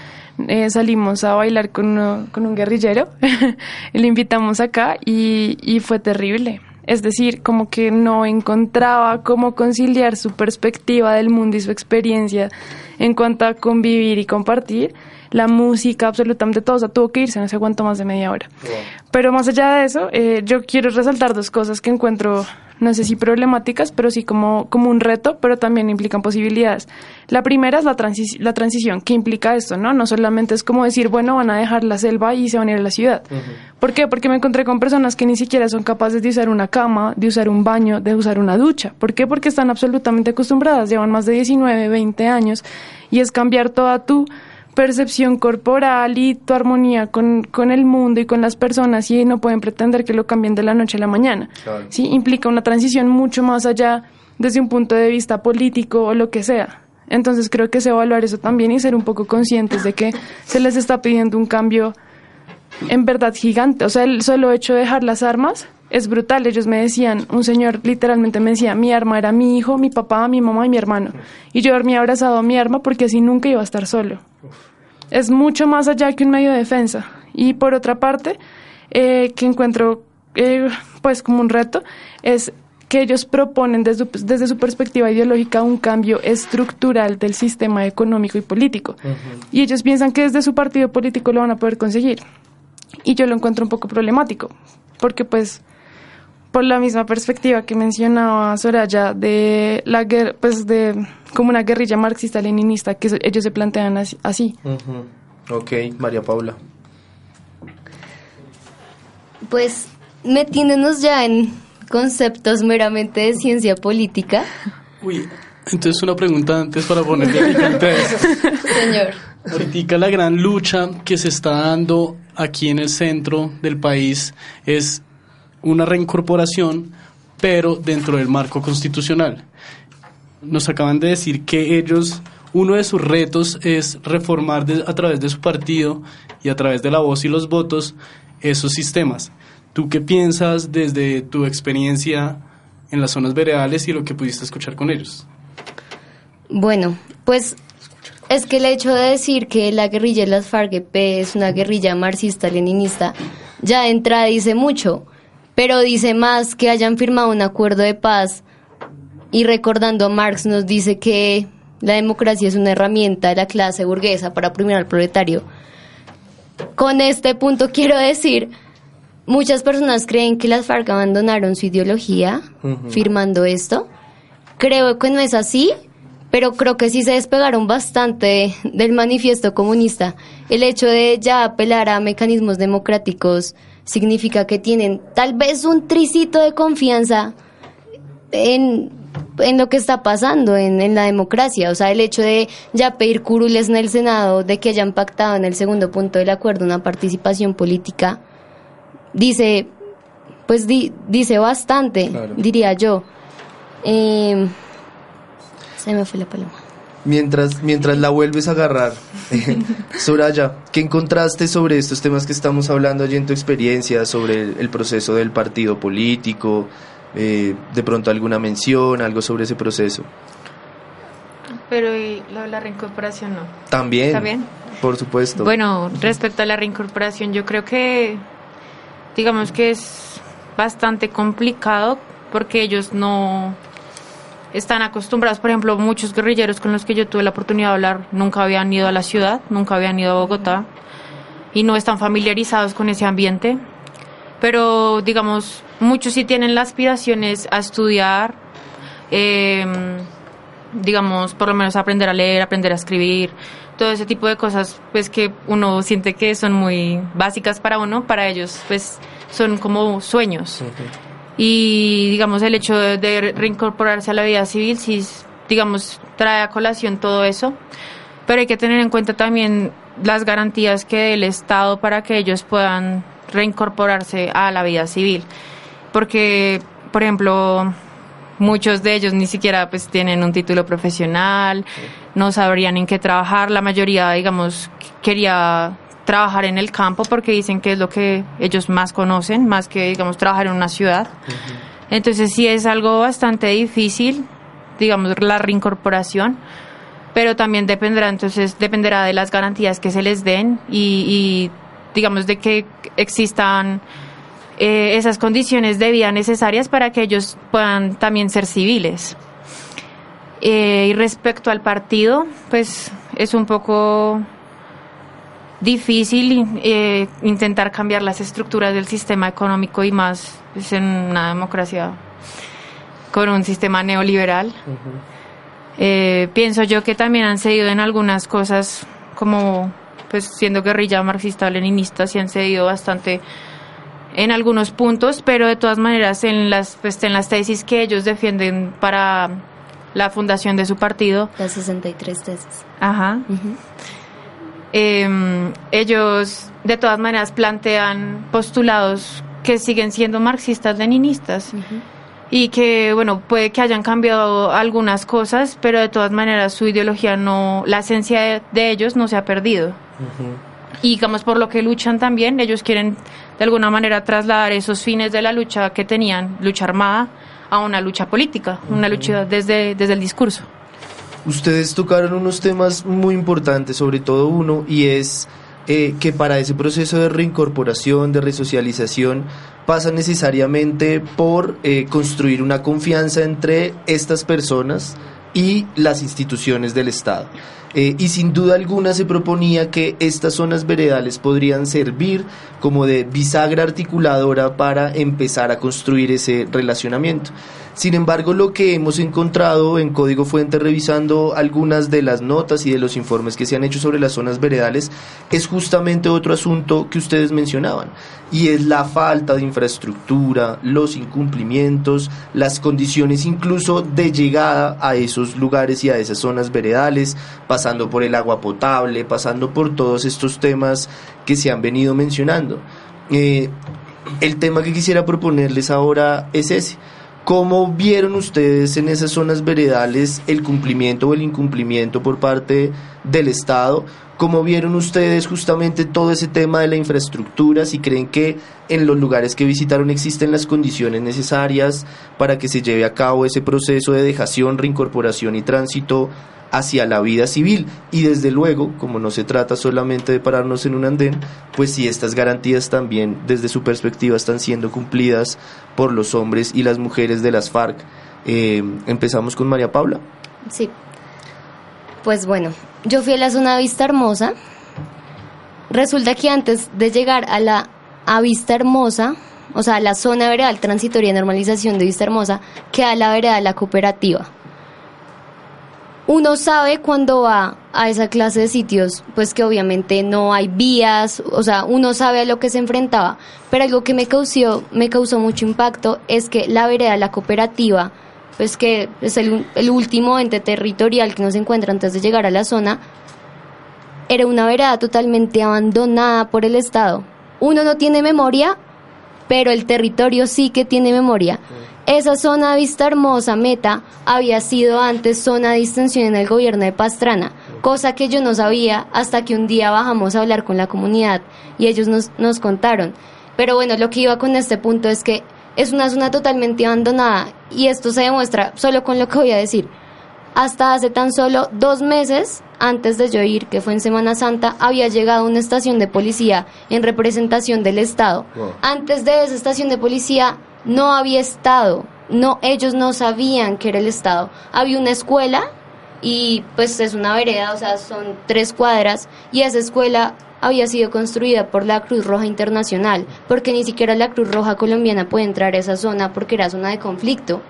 eh, salimos a bailar con, uno- con un guerrillero, le invitamos acá y, y fue terrible. Es decir, como que no encontraba cómo conciliar su perspectiva del mundo y su experiencia en cuanto a convivir y compartir. La música, absolutamente todo, o sea, tuvo que irse, no se aguantó más de media hora. Pero más allá de eso, eh, yo quiero resaltar dos cosas que encuentro, no sé si problemáticas, pero sí como, como un reto, pero también implican posibilidades. La primera es la, transi- la transición. ¿Qué implica esto? No? no solamente es como decir, bueno, van a dejar la selva y se van a ir a la ciudad. ¿Por qué? Porque me encontré con personas que ni siquiera son capaces de usar una cama, de usar un baño, de usar una ducha. ¿Por qué? Porque están absolutamente acostumbradas, llevan más de 19, 20 años y es cambiar toda tu percepción corporal y tu armonía con, con el mundo y con las personas y no pueden pretender que lo cambien de la noche a la mañana. Sí, implica una transición mucho más allá desde un punto de vista político o lo que sea. Entonces creo que es evaluar eso también y ser un poco conscientes de que se les está pidiendo un cambio en verdad gigante. O sea, el solo hecho de dejar las armas es brutal. Ellos me decían, un señor literalmente me decía, mi arma era mi hijo, mi papá, mi mamá y mi hermano. Y yo dormía abrazado a mi arma porque así nunca iba a estar solo. Es mucho más allá que un medio de defensa. Y por otra parte, eh, que encuentro eh, pues como un reto, es que ellos proponen desde, desde su perspectiva ideológica un cambio estructural del sistema económico y político. Y ellos piensan que desde su partido político lo van a poder conseguir. Y yo lo encuentro un poco problemático, porque pues por la misma perspectiva que mencionaba Soraya de la guerra, pues de como una guerrilla marxista-leninista que ellos se plantean así. Ujú. Ok, María Paula. Pues metiéndonos ya en conceptos meramente de ciencia política, Uy, entonces una pregunta antes para ponerle señor. Ahorita la gran lucha que se está dando aquí en el centro del país es una reincorporación, pero dentro del marco constitucional. Nos acaban de decir que ellos, uno de sus retos es reformar de- a través de su partido y a través de la voz y los votos esos sistemas. ¿Tú qué piensas desde tu experiencia en las zonas veredales y lo que pudiste escuchar con ellos? Bueno, pues es que el hecho de decir que la guerrilla de las FARC-EP es una guerrilla marxista-leninista ya de entrada dice mucho, pero dice más que hayan firmado un acuerdo de paz y recordando a Marx nos dice que la democracia es una herramienta de la clase burguesa para oprimir al proletario. Con este punto quiero decir, muchas personas creen que las FARC abandonaron su ideología firmando esto. Creo que no es así, pero creo que sí se despegaron bastante del manifiesto comunista. El hecho de ya apelar a mecanismos democráticos significa que tienen tal vez un tricito de confianza en, en lo que está pasando en, en la democracia. O sea, el hecho de ya pedir curules en el Senado, de que hayan pactado en el segundo punto del acuerdo una participación política, dice, pues di- dice bastante, Claro. diría yo. Eh, se me fue la paloma. Mientras, mientras la vuelves a agarrar, Soraya, ¿qué encontraste sobre estos temas que estamos hablando allí en tu experiencia, sobre el, el proceso del partido político? Eh, de pronto alguna mención, algo sobre ese proceso. Pero y lo de la reincorporación no. También, ¿Está bien? por supuesto. Bueno, respecto a la reincorporación, yo creo que, digamos que es bastante complicado porque ellos no están acostumbrados. Por ejemplo, muchos guerrilleros con los que yo tuve la oportunidad de hablar nunca habían ido a la ciudad, nunca habían ido a Bogotá y no están familiarizados con ese ambiente. Pero, digamos, muchos sí tienen las aspiraciones a estudiar, eh, digamos, por lo menos aprender a leer, aprender a escribir, todo ese tipo de cosas, pues que uno siente que son muy básicas para uno, para ellos, pues son como sueños. Y, digamos, el hecho de, reincorporarse a la vida civil, sí, digamos, trae a colación todo eso, pero hay que tener en cuenta también las garantías que el Estado para que ellos puedan reincorporarse a la vida civil. Porque, por ejemplo, muchos de ellos ni siquiera pues tienen un título profesional, no sabrían en qué trabajar, la mayoría, digamos, quería trabajar en el campo porque dicen que es lo que ellos más conocen, más que, digamos, trabajar en una ciudad. Entonces sí es algo bastante difícil, digamos, la reincorporación, pero también dependerá, entonces, dependerá de las garantías que se les den y, y digamos, de que existan eh, esas condiciones de vida necesarias para que ellos puedan también ser civiles. Eh, y respecto al partido, pues es un poco difícil eh, intentar cambiar las estructuras del sistema económico y más pues, en una democracia con un sistema neoliberal. Eh, pienso yo que también han cedido en algunas cosas como pues siendo guerrilla marxista-leninista, sí han cedido bastante en algunos puntos, pero de todas maneras en las, pues, en las tesis que ellos defienden para la fundación de su partido. Las 63 tesis. Ajá. Em, ellos de todas maneras plantean postulados que siguen siendo marxistas-leninistas. Y que, bueno, puede que hayan cambiado algunas cosas, pero de todas maneras su ideología no, la esencia de, de ellos no se ha perdido. Y digamos, por lo que luchan también, ellos quieren de alguna manera trasladar esos fines de la lucha que tenían, lucha armada, a una lucha política, una lucha desde, desde el discurso. Ustedes tocaron unos temas muy importantes, sobre todo uno, y es eh, que para ese proceso de reincorporación, de resocialización, pasa necesariamente por eh, construir una confianza entre estas personas y las instituciones del Estado. Eh, y sin duda alguna se proponía que estas zonas veredales podrían servir como de bisagra articuladora para empezar a construir ese relacionamiento. Sin embargo, lo que hemos encontrado en Código Fuente revisando algunas de las notas y de los informes que se han hecho sobre las zonas veredales es justamente otro asunto que ustedes mencionaban y es la falta de infraestructura, los incumplimientos, las condiciones incluso de llegada a esos lugares y a esas zonas veredales, pasando por el agua potable, pasando por todos estos temas que se han venido mencionando. Eh, el tema que quisiera proponerles ahora es ese ¿Cómo vieron ustedes en esas zonas veredales el cumplimiento o el incumplimiento por parte del Estado? ¿Cómo vieron ustedes justamente todo ese tema de la infraestructura? Si creen que en los lugares que visitaron existen las condiciones necesarias para que se lleve a cabo ese proceso de dejación, reincorporación y tránsito hacia la vida civil y desde luego, como no se trata solamente de pararnos en un andén, pues si estas garantías también desde su perspectiva están siendo cumplidas por los hombres y las mujeres de las FARC. Eh, empezamos con María Paula. Sí. Pues bueno, yo fui a la zona Vista Hermosa. Resulta que antes de llegar a la a Vista Hermosa, o sea, la zona veredal transitoria de normalización de Vista Hermosa, queda la vereda la cooperativa uno sabe cuando va a esa clase de sitios, pues que obviamente no hay vías, o sea, uno sabe a lo que se enfrentaba, pero algo que me causó, me causó mucho impacto es que la vereda, la cooperativa, pues que es el, el último ente territorial que nos encuentra antes de llegar a la zona, era una vereda totalmente abandonada por el Estado. Uno no tiene memoria, pero el territorio sí que tiene memoria. Esa zona de Vista Hermosa, Meta, había sido antes zona de distensión en el gobierno de Pastrana, cosa que yo no sabía hasta que un día bajamos a hablar con la comunidad y ellos nos, nos contaron. Pero bueno, lo que iba con este punto es que es una zona totalmente abandonada y esto se demuestra solo con lo que voy a decir. Hasta hace tan solo dos meses antes de yo ir, que fue en Semana Santa, había llegado una estación de policía en representación del Estado. Antes de esa estación de policía no había Estado, no, ellos no sabían que era el Estado. Había una escuela y pues es una vereda, o sea, son tres cuadras y esa escuela había sido construida por la Cruz Roja Internacional, porque ni siquiera la Cruz Roja colombiana puede entrar a esa zona porque era zona de conflicto.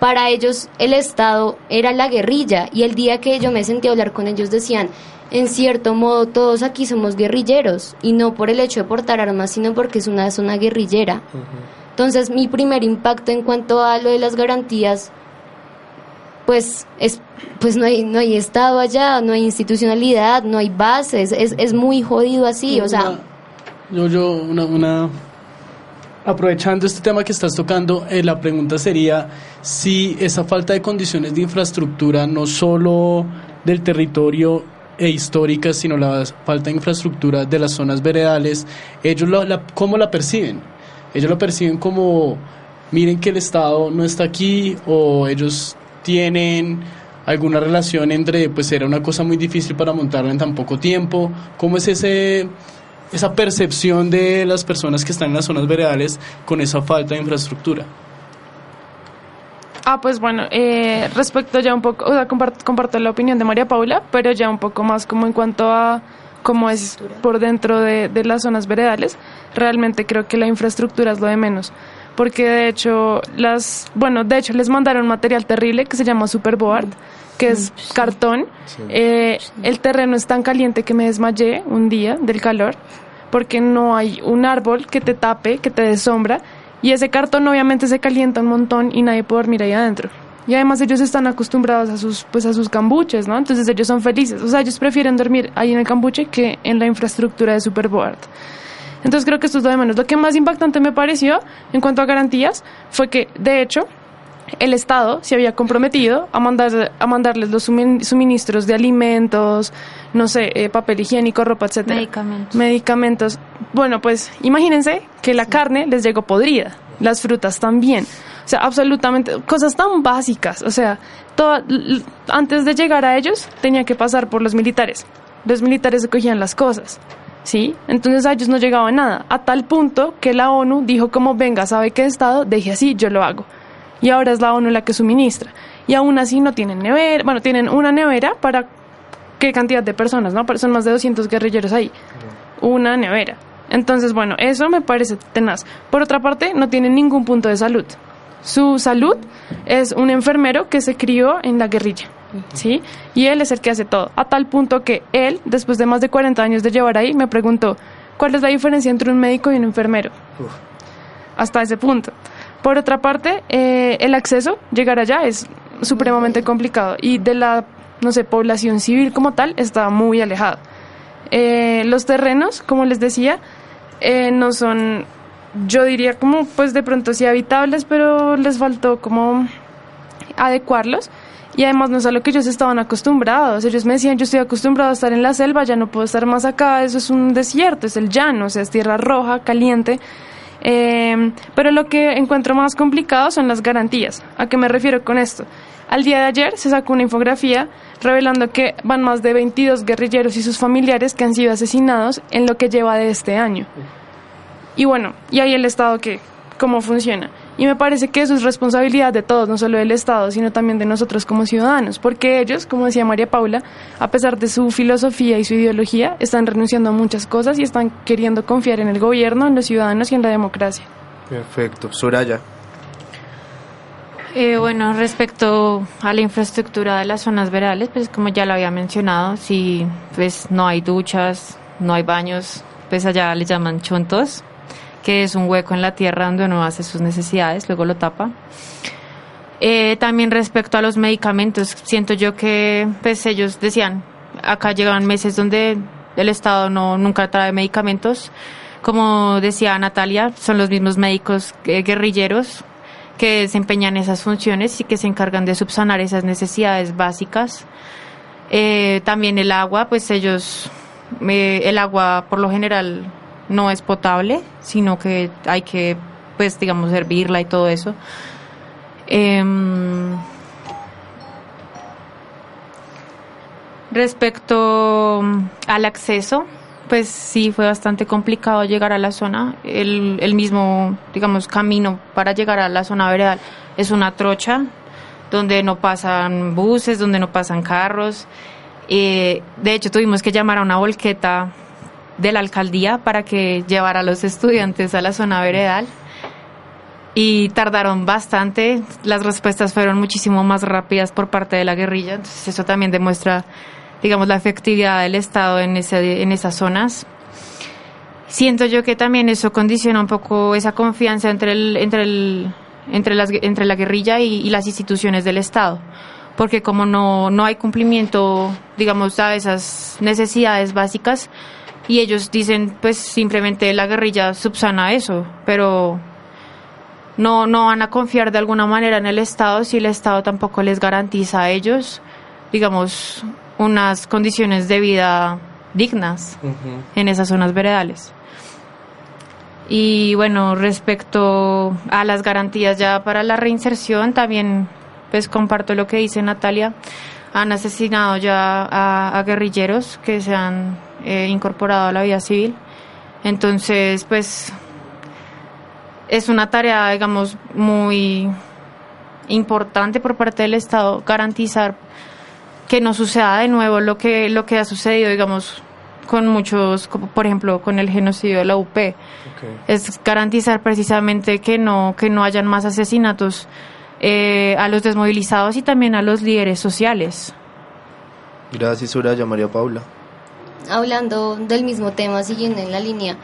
Para ellos el Estado era la guerrilla y el día que yo me sentí a hablar con ellos decían, en cierto modo todos aquí somos guerrilleros y no por el hecho de portar armas, sino porque es una zona guerrillera. Entonces, mi primer impacto en cuanto a lo de las garantías, pues es pues no hay no hay estado allá, no hay institucionalidad, no hay bases, es, es muy jodido así, o sea, yo yo una, una aprovechando este tema que estás tocando, eh, la pregunta sería si esa falta de condiciones de infraestructura no solo del territorio e históricas, sino la falta de infraestructura de las zonas veredales, ellos lo, la, ¿cómo la perciben? Ellos lo perciben como, miren que el Estado no está aquí o ellos tienen alguna relación entre, pues era una cosa muy difícil para montarla en tan poco tiempo. ¿Cómo es ese, esa percepción de las personas que están en las zonas veredales con esa falta de infraestructura? Ah, pues bueno, eh, respecto ya un poco, o sea, comparto, comparto la opinión de María Paula, pero ya un poco más como en cuanto a cómo es por dentro de, de las zonas veredales, realmente creo que la infraestructura es lo de menos. Porque de hecho las bueno de hecho les mandaron material terrible que se llama Superboard que es cartón. Eh, el terreno es tan caliente que me desmayé un día del calor porque no hay un árbol que te tape que te dé sombra y ese cartón obviamente se calienta un montón y nadie puede dormir ahí adentro y además ellos están acostumbrados a sus pues a sus cambuches no entonces ellos son felices o sea ellos prefieren dormir ahí en el cambuche que en la infraestructura de Superboard entonces creo que esto es lo de menos. Lo que más impactante me pareció en cuanto a garantías fue que, de hecho, el Estado se había comprometido a, mandar, a mandarles los sumin- suministros de alimentos, no sé, eh, papel higiénico, ropa, etcétera. Medicamentos. Medicamentos. Bueno, pues imagínense que la carne les llegó podrida, las frutas también. O sea, absolutamente, cosas tan básicas. O sea, toda- antes de llegar a ellos tenía que pasar por los militares. Los militares se cogían las cosas. ¿sí? Entonces a ellos no llegaba nada, a tal punto que la ONU dijo como, venga, ¿sabe qué Estado? Deje así, yo lo hago. Y ahora es la ONU la que suministra. Y aún así no tienen nevera, bueno, tienen una nevera para qué cantidad de personas, ¿no? Son más de 200 guerrilleros ahí. Una nevera. Entonces, bueno, eso me parece tenaz. Por otra parte, no tienen ningún punto de salud. Su salud es un enfermero que se crió en la guerrilla. ¿sí? Y él es el que hace todo. A tal punto que él, después de más de 40 años de llevar ahí, me preguntó, ¿cuál es la diferencia entre un médico y un enfermero? Hasta ese punto. Por otra parte, eh, el acceso, llegar allá es supremamente complicado y de la, no sé, población civil como tal está muy alejado. Eh, los terrenos, como les decía, eh, no son, yo diría como, pues de pronto sí habitables, pero les faltó como adecuarlos. Y además no es a lo que ellos estaban acostumbrados. Ellos me decían, yo estoy acostumbrado a estar en la selva, ya no puedo estar más acá, eso es un desierto, es el llano, o sea, es tierra roja, caliente. Eh, pero lo que encuentro más complicado son las garantías. ¿A qué me refiero con esto? Al día de ayer se sacó una infografía revelando que van más de 22 guerrilleros y sus familiares que han sido asesinados en lo que lleva de este año. Y bueno, y ahí el Estado que, cómo funciona. Y me parece que eso es responsabilidad de todos, no solo del Estado, sino también de nosotros como ciudadanos, porque ellos, como decía María Paula, a pesar de su filosofía y su ideología, están renunciando a muchas cosas y están queriendo confiar en el gobierno, en los ciudadanos y en la democracia. Perfecto. Soraya. Eh, bueno, respecto a la infraestructura de las zonas verales, pues como ya lo había mencionado, si pues no hay duchas, no hay baños, pues allá le llaman chontos, que es un hueco en la tierra donde uno hace sus necesidades, luego lo tapa. Eh, también respecto a los medicamentos, siento yo que pues ellos decían, acá llegan meses donde el Estado no nunca trae medicamentos. Como decía Natalia, son los mismos médicos eh, guerrilleros que desempeñan esas funciones y que se encargan de subsanar esas necesidades básicas. Eh, también el agua, pues ellos, eh, el agua por lo general no es potable, sino que hay que, pues digamos, hervirla y todo eso. Em, respecto al acceso, pues sí fue bastante complicado llegar a la zona. El, mismo, digamos, camino para llegar a la zona veredal es una trocha donde no pasan buses, donde no pasan carros. Eh, de hecho, tuvimos que llamar a una volqueta de la alcaldía para que llevara a los estudiantes a la zona veredal. Y tardaron bastante, las respuestas fueron muchísimo más rápidas por parte de la guerrilla, entonces eso también demuestra, digamos, la efectividad del Estado en, ese, en esas zonas. Siento yo que también eso condiciona un poco esa confianza entre, el, entre, el, entre, las, entre la guerrilla y, y las instituciones del Estado porque como no, no hay cumplimiento, digamos, a esas necesidades básicas, y ellos dicen, pues simplemente la guerrilla subsana eso, pero no, no van a confiar de alguna manera en el Estado si el Estado tampoco les garantiza a ellos, digamos, unas condiciones de vida dignas en esas zonas veredales. Y bueno, respecto a las garantías ya para la reinserción, también pues comparto lo que dice Natalia. Han asesinado ya a, guerrilleros que se han eh, incorporado a la vida civil. Entonces, pues es una tarea, digamos, muy importante por parte del Estado garantizar que no suceda de nuevo lo que lo que ha sucedido, digamos, con muchos, como por ejemplo, con el genocidio de la UP. Es garantizar precisamente que no que no hayan más asesinatos eh, a los desmovilizados y también a los líderes sociales. Gracias, Soraya María Paula. Hablando del mismo tema, siguiendo en la línea,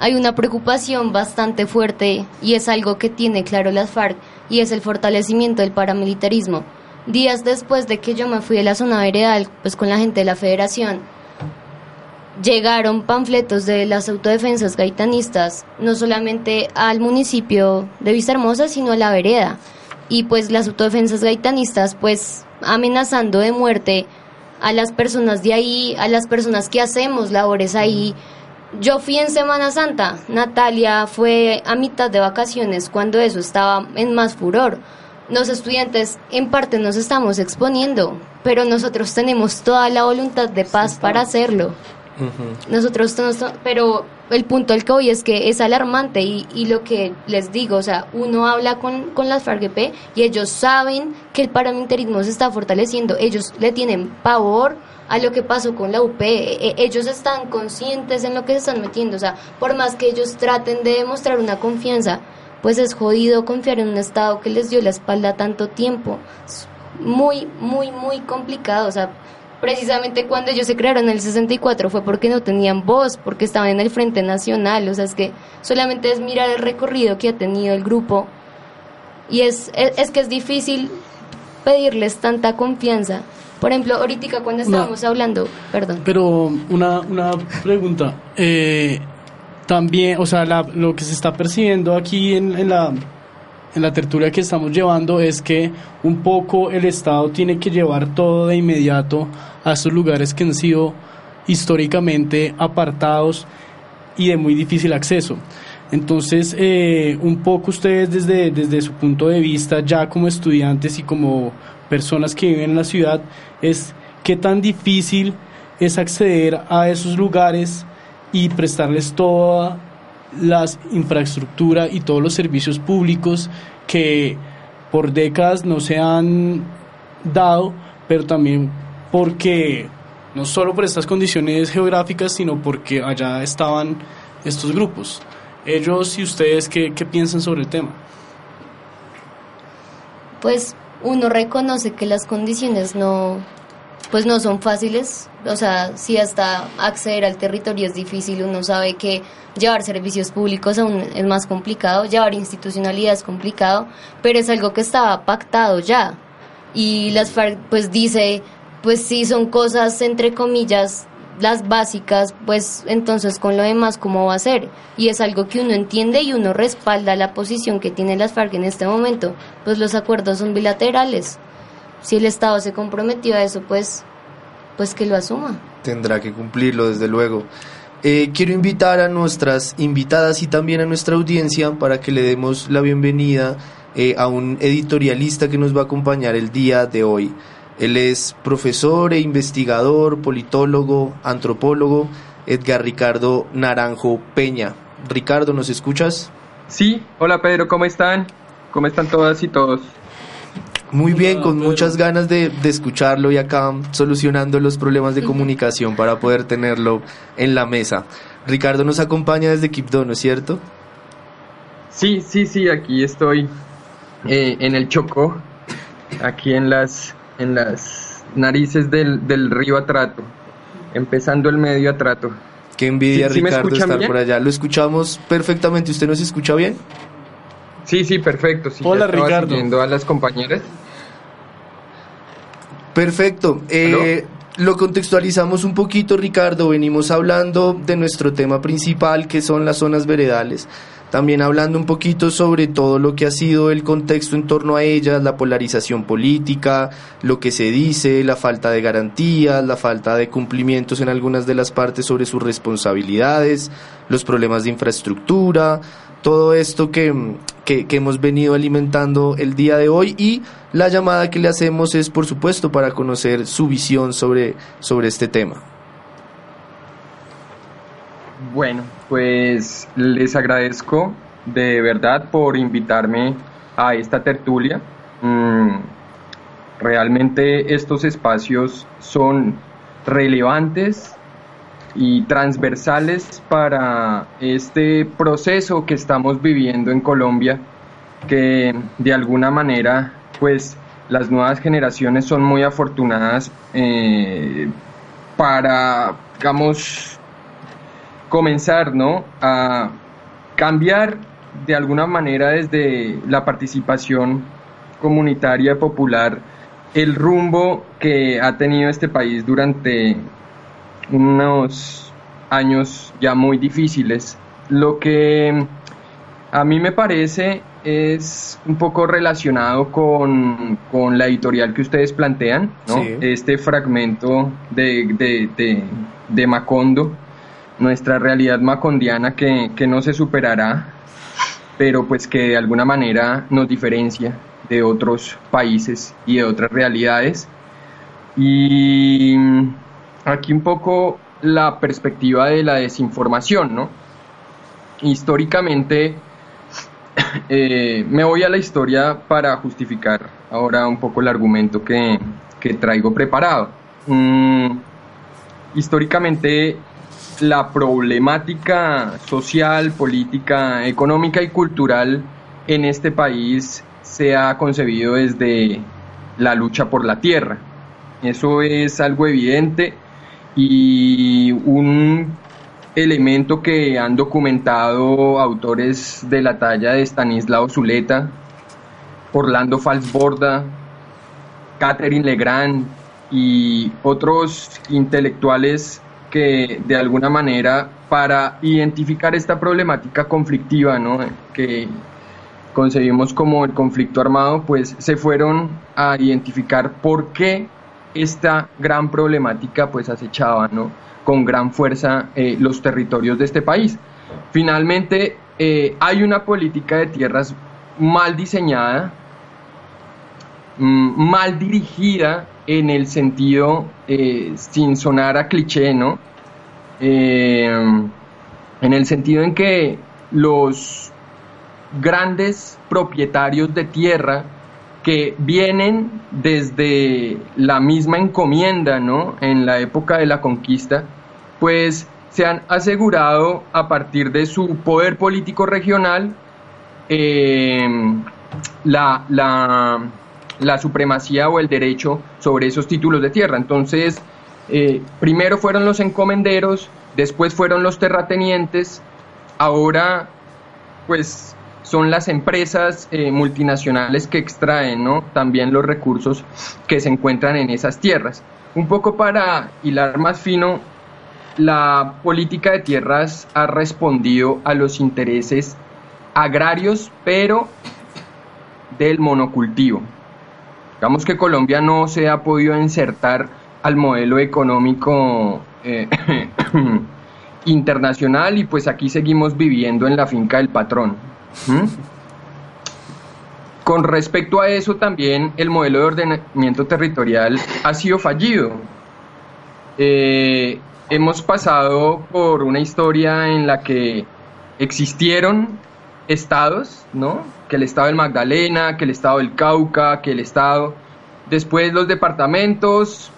hay una preocupación bastante fuerte y es algo que tiene claro las FARC y es el fortalecimiento del paramilitarismo. Días después de que yo me fui de la zona veredal, pues con la gente de la federación, llegaron panfletos de las autodefensas gaitanistas, no solamente al municipio de Vista Hermosa, sino a la vereda. Y pues las autodefensas gaitanistas, pues amenazando de muerte a las personas de ahí, a las personas que hacemos labores ahí. Yo fui en Semana Santa, Natalia fue a mitad de vacaciones cuando eso estaba en más furor. Los estudiantes en parte nos estamos exponiendo, pero nosotros tenemos toda la voluntad de paz para hacerlo. Nosotros, pero el punto al que hoy es que es alarmante y, y, lo que les digo, o sea, uno habla con, con las FARC-EP y ellos saben que el paramilitarismo se está fortaleciendo, ellos le tienen pavor a lo que pasó con la UP, e, e, ellos están conscientes en lo que se están metiendo, o sea, por más que ellos traten de demostrar una confianza, pues es jodido confiar en un Estado que les dio la espalda tanto tiempo, es muy, muy, muy complicado, o sea, precisamente cuando ellos se crearon en el 64 fue porque no tenían voz, porque estaban en el Frente Nacional, o sea, es que solamente es mirar el recorrido que ha tenido el grupo. Y es, es, que es difícil pedirles tanta confianza. Por ejemplo, ahorita cuando estábamos hablando, perdón. Pero una, una pregunta, eh, también, o sea, lo que se está percibiendo aquí en, en la en la tertulia que estamos llevando es que un poco el Estado tiene que llevar todo de inmediato a esos lugares que han sido históricamente apartados y de muy difícil acceso. Entonces, eh, un poco ustedes desde, desde su punto de vista, ya como estudiantes y como personas que viven en la ciudad, es qué tan difícil es acceder a esos lugares y prestarles toda las infraestructuras y todos los servicios públicos que por décadas no se han dado, pero también porque no solo por estas condiciones geográficas, sino porque allá estaban estos grupos. Ellos y ustedes, ¿qué, qué piensan sobre el tema? Pues uno reconoce que las condiciones no, pues no son fáciles, o sea, si hasta acceder al territorio es difícil, uno sabe que llevar servicios públicos aún es más complicado, llevar institucionalidad es complicado, pero es algo que estaba pactado ya. Y las FARC pues dice, pues si son cosas entre comillas las básicas, pues entonces con lo demás cómo va a ser. Y es algo que uno entiende y uno respalda la posición que tiene las FARC en este momento, pues los acuerdos son bilaterales si el Estado se comprometió a eso, pues, pues que lo asuma. Tendrá que cumplirlo, desde luego. Eh, quiero invitar a nuestras invitadas y también a nuestra audiencia para que le demos la bienvenida eh, a un editorialista que nos va a acompañar el día de hoy. Él es profesor e investigador, politólogo, antropólogo, Edgar Ricardo Naranjo Peña. Ricardo, ¿nos escuchas? Sí, hola Pedro, ¿cómo están? ¿Cómo están todas y todos? Muy bien, con muchas ganas de, escucharlo y acá solucionando los problemas de comunicación para poder tenerlo en la mesa. Ricardo nos acompaña desde Quibdó, ¿no es cierto? Sí, sí, sí, aquí estoy eh, en el Chocó, aquí en las, en las narices del, río Atrato, empezando el medio Atrato. Qué envidia, Ricardo, estar por allá. Lo escuchamos perfectamente. ¿Usted nos escucha bien? Sí, sí, perfecto. Sí, Hola, Ricardo. a las compañeras. Perfecto. Eh, lo contextualizamos un poquito, Ricardo. Venimos hablando de nuestro tema principal, que son las zonas veredales. también hablando un poquito sobre todo lo que ha sido el contexto en torno a ellas, la polarización política, lo que se dice, la falta de garantías, la falta de cumplimientos en algunas de las partes sobre sus responsabilidades, los problemas de infraestructura, todo esto que, que, hemos venido alimentando el día de hoy y la llamada que le hacemos es por supuesto para conocer su visión sobre, sobre este tema. Bueno, pues les agradezco de verdad por invitarme a esta tertulia. Mm, realmente estos espacios son relevantes y transversales para este proceso que estamos viviendo en Colombia, que de alguna manera, pues las nuevas generaciones son muy afortunadas eh, para, digamos, comenzar, ¿no? A cambiar de alguna manera desde la participación comunitaria popular el rumbo que ha tenido este país durante unos años ya muy difíciles. Lo que a mí me parece es un poco relacionado con, la editorial que ustedes plantean, este fragmento de, de, Macondo, nuestra realidad macondiana que, que no se superará, pero pues que de alguna manera nos diferencia de otros países y de otras realidades. Y aquí un poco la perspectiva de la desinformación, ¿no? Históricamente, eh, me voy a la historia para justificar ahora un poco el argumento que, traigo preparado. Mm, históricamente, la problemática social, política, económica y cultural en este país se ha concebido desde la lucha por la tierra. Eso es algo evidente y un elemento que han documentado autores de la talla de Stanislao Zuleta, Orlando Falsborda, Catherine Legrand y otros intelectuales que de alguna manera para identificar esta problemática conflictiva ¿no? que concebimos como el conflicto armado, pues se fueron a identificar por qué esta gran problemática pues acechaba ¿no? con gran fuerza eh, los territorios de este país. Finalmente, eh, hay una política de tierras mal diseñada, mm, mal dirigida en el sentido, eh, sin sonar a cliché, ¿no? en el sentido en que los grandes propietarios de tierra que vienen desde la misma encomienda, ¿no? En la época de la conquista, pues se han asegurado a partir de su poder político regional em, la, la, supremacía o el derecho sobre esos títulos de tierra. Entonces, eh, primero fueron los encomenderos, después fueron los terratenientes, ahora pues son las empresas eh, multinacionales que extraen también los recursos que se encuentran en esas tierras. Un poco para hilar más fino, la política de tierras ha respondido a los intereses agrarios, pero del monocultivo. Digamos que Colombia no se ha podido insertar al modelo económico eh, internacional y pues aquí seguimos viviendo en la finca del patrón. ¿Mm? Con respecto a eso también el modelo de ordenamiento territorial ha sido fallido. Eh, hemos pasado por una historia en la que existieron estados, ¿no? Que el estado del Magdalena, que el estado del Cauca, que el estado, después los departamentos,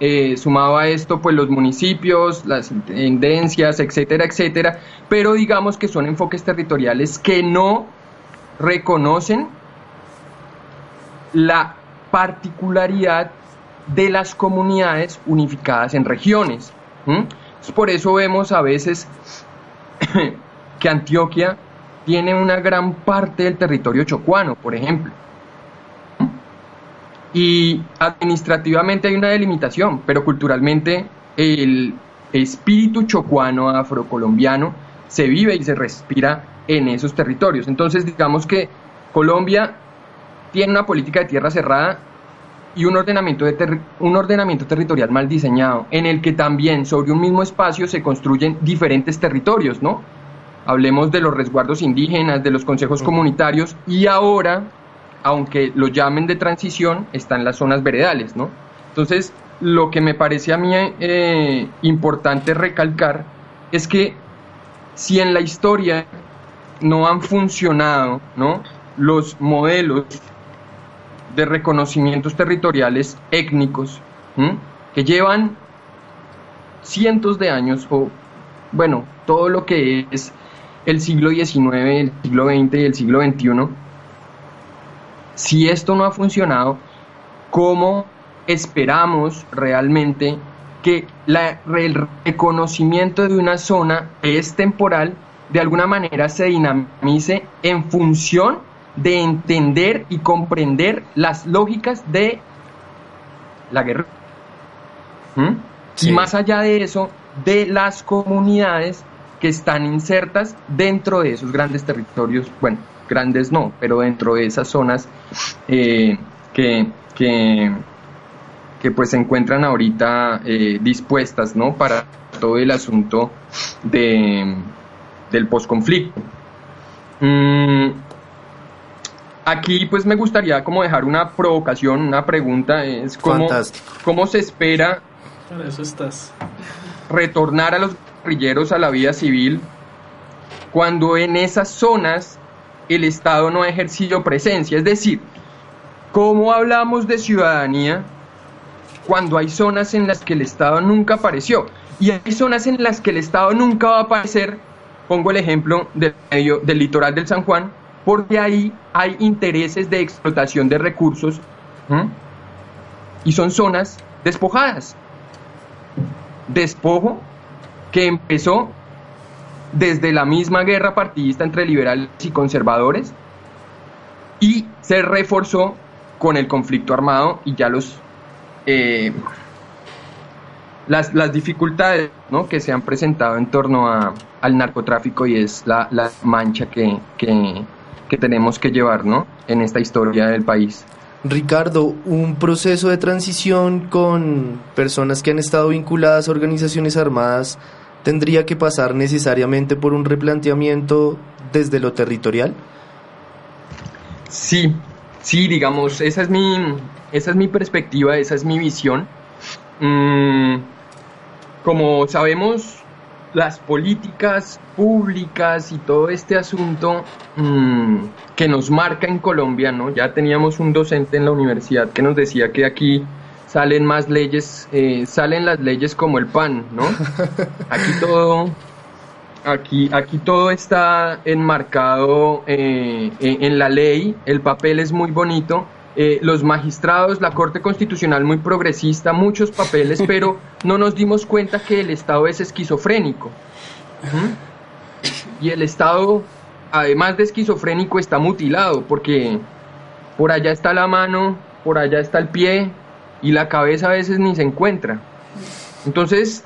eh, sumado a esto, pues los municipios, las intendencias, etcétera, etcétera, pero digamos que son enfoques territoriales que no reconocen la particularidad de las comunidades unificadas en regiones. Por eso vemos a veces que Antioquia tiene una gran parte del territorio chocuano, por ejemplo y administrativamente hay una delimitación, pero culturalmente el espíritu chocuano afrocolombiano se vive y se respira en esos territorios. Entonces, digamos que Colombia tiene una política de tierra cerrada y un ordenamiento, de un ordenamiento territorial mal diseñado, en el que también sobre un mismo espacio se construyen diferentes territorios, ¿no? Hablemos de los resguardos indígenas, de los consejos comunitarios y ahora, aunque lo llamen de transición, están las zonas veredales, ¿no? Entonces, lo que me parece a mí eh, importante recalcar es que si en la historia no han funcionado ¿no? los modelos de reconocimientos territoriales étnicos que llevan cientos de años o bueno, todo lo que es el siglo XIX, el siglo XX y el siglo XXI, si esto no ha funcionado, ¿cómo esperamos realmente que el reconocimiento de una zona es temporal de alguna manera se dinamice en función de entender y comprender las lógicas de la guerra. ¿Mm? Y más allá de eso, de las comunidades que están insertas dentro de esos grandes territorios, bueno, grandes no, pero dentro de esas zonas eh, que, que, que, pues se encuentran ahorita eh, dispuestas, ¿no? Para todo el asunto de, del posconflicto. Mm, aquí pues me gustaría como dejar una provocación, una pregunta, es cómo, cómo se espera eso estás. retornar a los guerrilleros a la vida civil cuando en esas zonas el Estado no ha ejercido presencia. Es decir, ¿cómo hablamos de ciudadanía cuando hay zonas en las que el Estado nunca apareció? Y hay zonas en las que el Estado nunca va a aparecer Pongo el ejemplo del, del litoral del San Juan, porque ahí hay intereses de explotación de recursos y son zonas despojadas. Despojo que empezó desde la misma guerra partidista entre liberales y conservadores y se reforzó con el conflicto armado y ya los eh, las, las dificultades ¿no? que se han presentado en torno a, al narcotráfico y es la, la mancha que, que, que, tenemos que llevar ¿no? en esta historia del país. Ricardo, un proceso de transición con personas que han estado vinculadas a organizaciones armadas tendría que pasar necesariamente por un replanteamiento desde lo territorial? Sí, sí, digamos, esa es mi, esa es mi perspectiva, esa es mi visión. Mm, como sabemos, las políticas públicas y todo este asunto mm, que nos marca en Colombia, ¿no? Ya teníamos un docente en la universidad que nos decía que aquí salen más leyes, eh, salen las leyes como el pan, ¿no? Aquí todo, aquí, aquí todo está enmarcado eh, en la ley, el papel es muy bonito, eh, los magistrados, la Corte Constitucional muy progresista, muchos papeles, pero no nos dimos cuenta que el Estado es esquizofrénico. Y el Estado, además de esquizofrénico, está mutilado, porque por allá está la mano, por allá está el pie, y la cabeza a veces ni se encuentra. Entonces,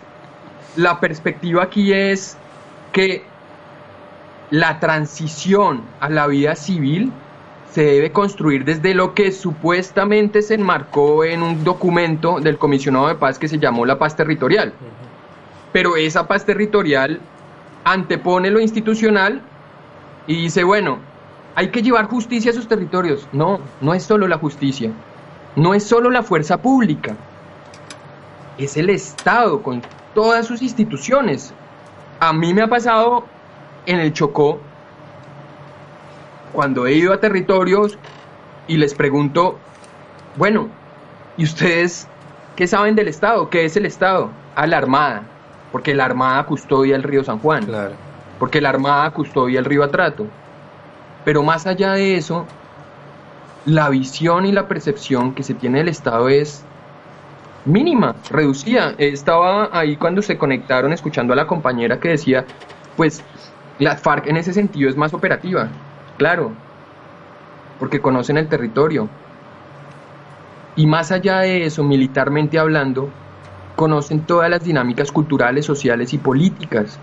la perspectiva aquí es que la transición a la vida civil se debe construir desde lo que supuestamente se enmarcó en un documento del comisionado de paz que se llamó la paz territorial. Pero esa paz territorial antepone lo institucional y dice, bueno, hay que llevar justicia a esos territorios. No, no es solo la justicia, no es solo la fuerza pública, es el Estado con todas sus instituciones. A mí me ha pasado en el Chocó cuando he ido a territorios y les pregunto, bueno, ¿y ustedes qué saben del Estado? ¿Qué es el Estado? A la Armada, porque la Armada custodia el río San Juan, porque la Armada custodia el río Atrato. Pero más allá de eso, la visión y la percepción que se tiene del Estado es mínima, reducida. Estaba ahí cuando se conectaron escuchando a la compañera que decía, pues la FARC en ese sentido es más operativa. Claro, porque conocen el territorio. Y más allá de eso, militarmente hablando, conocen todas las dinámicas culturales, sociales y políticas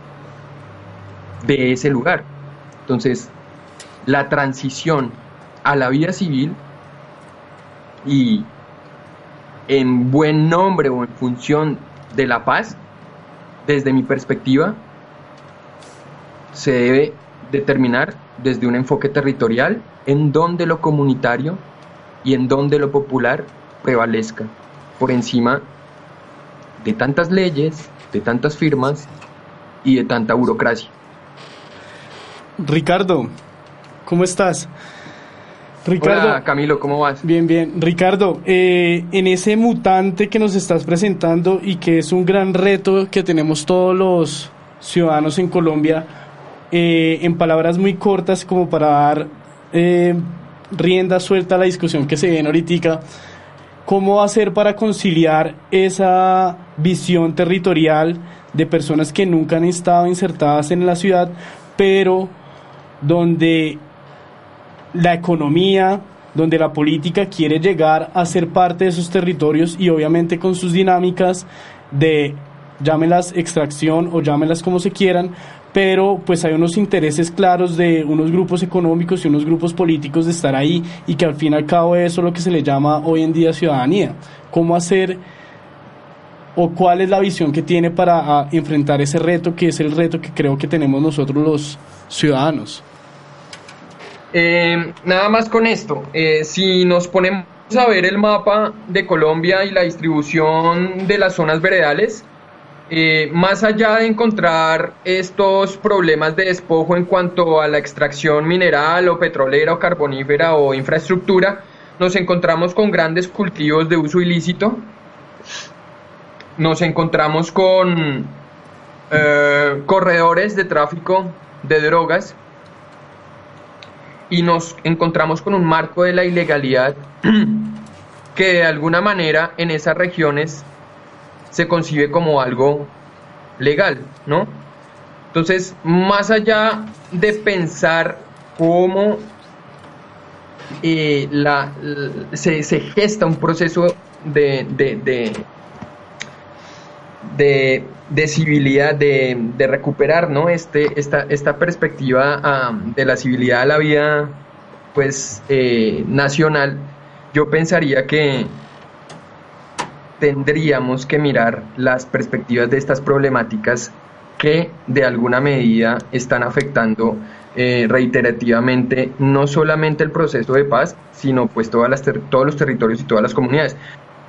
de ese lugar. Entonces, la transición a la vida civil y en buen nombre o en función de la paz, desde mi perspectiva, se debe determinar desde un enfoque territorial en donde lo comunitario y en donde lo popular prevalezca por encima de tantas leyes, de tantas firmas y de tanta burocracia. Ricardo, ¿cómo estás? Ricardo, Hola, Camilo, ¿cómo vas? Bien, bien. Ricardo, eh, en ese mutante que nos estás presentando y que es un gran reto que tenemos todos los ciudadanos en Colombia, eh, en palabras muy cortas como para dar eh, rienda suelta a la discusión que se viene ahorita, ¿cómo hacer para conciliar esa visión territorial de personas que nunca han estado insertadas en la ciudad, pero donde la economía, donde la política quiere llegar a ser parte de esos territorios y obviamente con sus dinámicas de llámelas extracción o llámelas como se quieran, pero pues hay unos intereses claros de unos grupos económicos y unos grupos políticos de estar ahí y que al fin y al cabo eso es lo que se le llama hoy en día ciudadanía. ¿Cómo hacer o cuál es la visión que tiene para ah, enfrentar ese reto que es el reto que creo que tenemos nosotros los ciudadanos? Eh, nada más con esto, eh, si nos ponemos a ver el mapa de Colombia y la distribución de las zonas veredales, eh, más allá de encontrar estos problemas de despojo en cuanto a la extracción mineral o petrolera o carbonífera o infraestructura, nos encontramos con grandes cultivos de uso ilícito, nos encontramos con corredores de tráfico de drogas y nos encontramos con un marco de la ilegalidad que de alguna manera en esas regiones se concibe como algo legal, ¿no? Entonces, más allá de pensar cómo eh, la, se, gesta un proceso de, de, de, civilidad, de, recuperar ¿no? este, esta, esta perspectiva de la civilidad a la vida pues, eh, nacional, yo pensaría que, tendríamos que mirar las perspectivas de estas problemáticas que de alguna medida están afectando eh, reiterativamente no solamente el proceso de paz, sino pues todas las todos los territorios y todas las comunidades.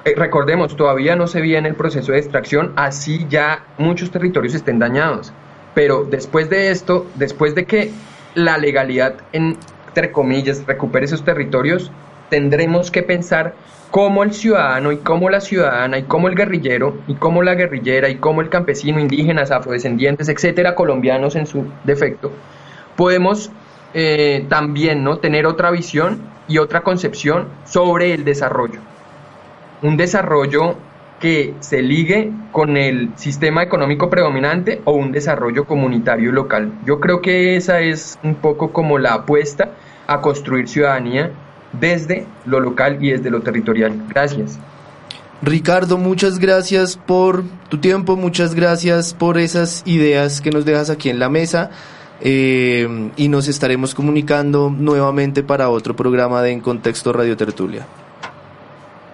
Eh, recordemos, todavía no se viene el proceso de extracción, así ya muchos territorios estén dañados. Pero después de esto, después de que la legalidad, entre comillas, recupere esos territorios, tendremos que pensar cómo el ciudadano y cómo la ciudadana y cómo el guerrillero y cómo la guerrillera y cómo el campesino, indígenas, afrodescendientes, etcétera, colombianos en su defecto, podemos eh, también ¿no? tener otra visión y otra concepción sobre el desarrollo. Un desarrollo que se ligue con el sistema económico predominante o un desarrollo comunitario local. Yo creo que esa es un poco como la apuesta a construir ciudadanía desde lo local y desde lo territorial. Gracias. Ricardo, muchas gracias por tu tiempo, muchas gracias por esas ideas que nos dejas aquí en la mesa eh, y nos estaremos comunicando nuevamente para otro programa de En Contexto Radio Tertulia.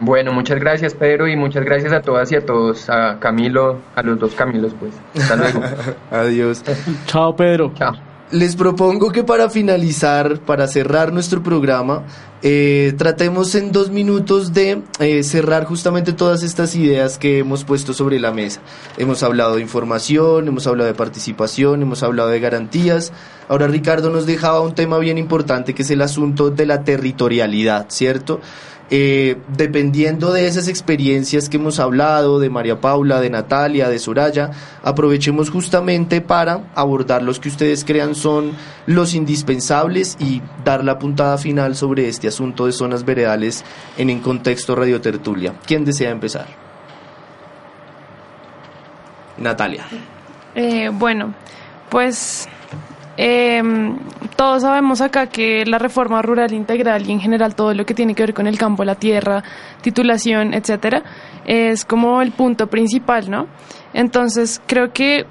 Bueno, muchas gracias Pedro y muchas gracias a todas y a todos, a Camilo, a los dos Camilos pues. Hasta luego. Adiós. Chao Pedro. Chao les propongo que para finalizar, para cerrar nuestro programa, eh, tratemos en dos minutos de eh, cerrar justamente todas estas ideas que hemos puesto sobre la mesa. Hemos hablado de información, hemos hablado de participación, hemos hablado de garantías. Ahora Ricardo nos dejaba un tema bien importante que es el asunto de la territorialidad, ¿cierto? Eh, dependiendo de esas experiencias que hemos hablado, de María Paula, de Natalia, de Soraya, aprovechemos justamente para abordar los que ustedes crean son los indispensables y dar la puntada final sobre este asunto de zonas veredales en el contexto Radio Tertulia. ¿Quién desea empezar? Natalia. Eh, bueno, pues eh, todos sabemos acá que la reforma rural integral y en general todo lo que tiene que ver con el campo, la tierra, titulación, etcétera, es como el punto principal, ¿no? Entonces creo que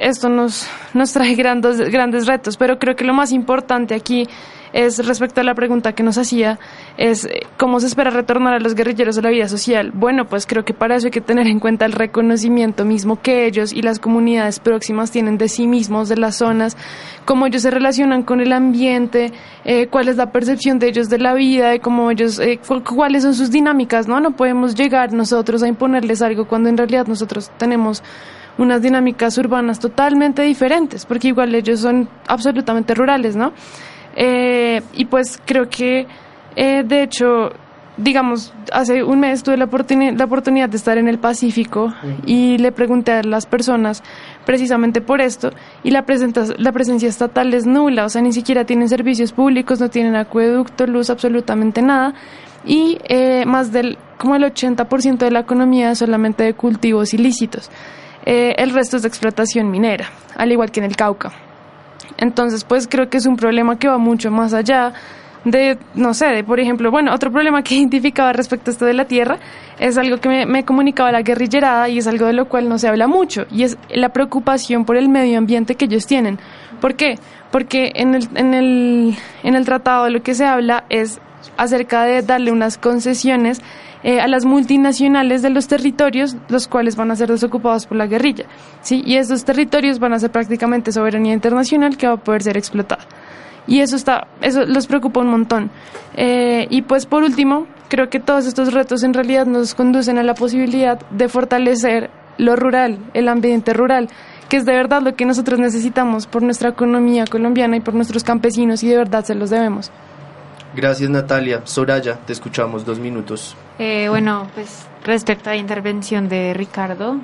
esto nos, nos trae grandes, grandes retos, pero creo que lo más importante aquí es respecto a la pregunta que nos hacía, es eh, cómo se espera retornar a los guerrilleros a la vida social. Bueno, pues creo que para eso hay que tener en cuenta el reconocimiento mismo que ellos y las comunidades próximas tienen de sí mismos, de las zonas, cómo ellos se relacionan con el ambiente, eh, cuál es la percepción de ellos de la vida, de cómo ellos, eh, cuáles son sus dinámicas, ¿no? No podemos llegar nosotros a imponerles algo cuando en realidad nosotros tenemos unas dinámicas urbanas totalmente diferentes, porque igual ellos son absolutamente rurales, ¿no? Eh, y pues creo que, eh, de hecho, digamos, hace un mes tuve la, la oportunidad de estar en el Pacífico y le pregunté a las personas precisamente por esto y la, la presencia estatal es nula, o sea, ni siquiera tienen servicios públicos, no tienen acueducto, luz, absolutamente nada y eh, más del como el 80% de la economía es solamente de cultivos ilícitos. el resto es de explotación minera, al igual que en el Cauca. Entonces, pues creo que es un problema que va mucho más allá de, no sé, de, por ejemplo, bueno, otro problema que identificaba respecto a esto de la tierra es algo que me, comunicaba la guerrillerada y es algo de lo cual no se habla mucho y es la preocupación por el medio ambiente que ellos tienen. ¿Por qué? Porque en el, en el, en el tratado lo que se habla es acerca de darle unas concesiones eh, a las multinacionales de los territorios, los cuales van a ser desocupados por la guerrilla. ¿sí? Y esos territorios van a ser prácticamente soberanía internacional que va a poder ser explotada. Y eso, está, eso los preocupa un montón. Eh, y pues por último, creo que todos estos retos en realidad nos conducen a la posibilidad de fortalecer lo rural, el ambiente rural, que es de verdad lo que nosotros necesitamos por nuestra economía colombiana y por nuestros campesinos y de verdad se los debemos. Gracias Natalia. Soraya, te escuchamos dos minutos. Eh, bueno, pues respecto a la intervención de Ricardo,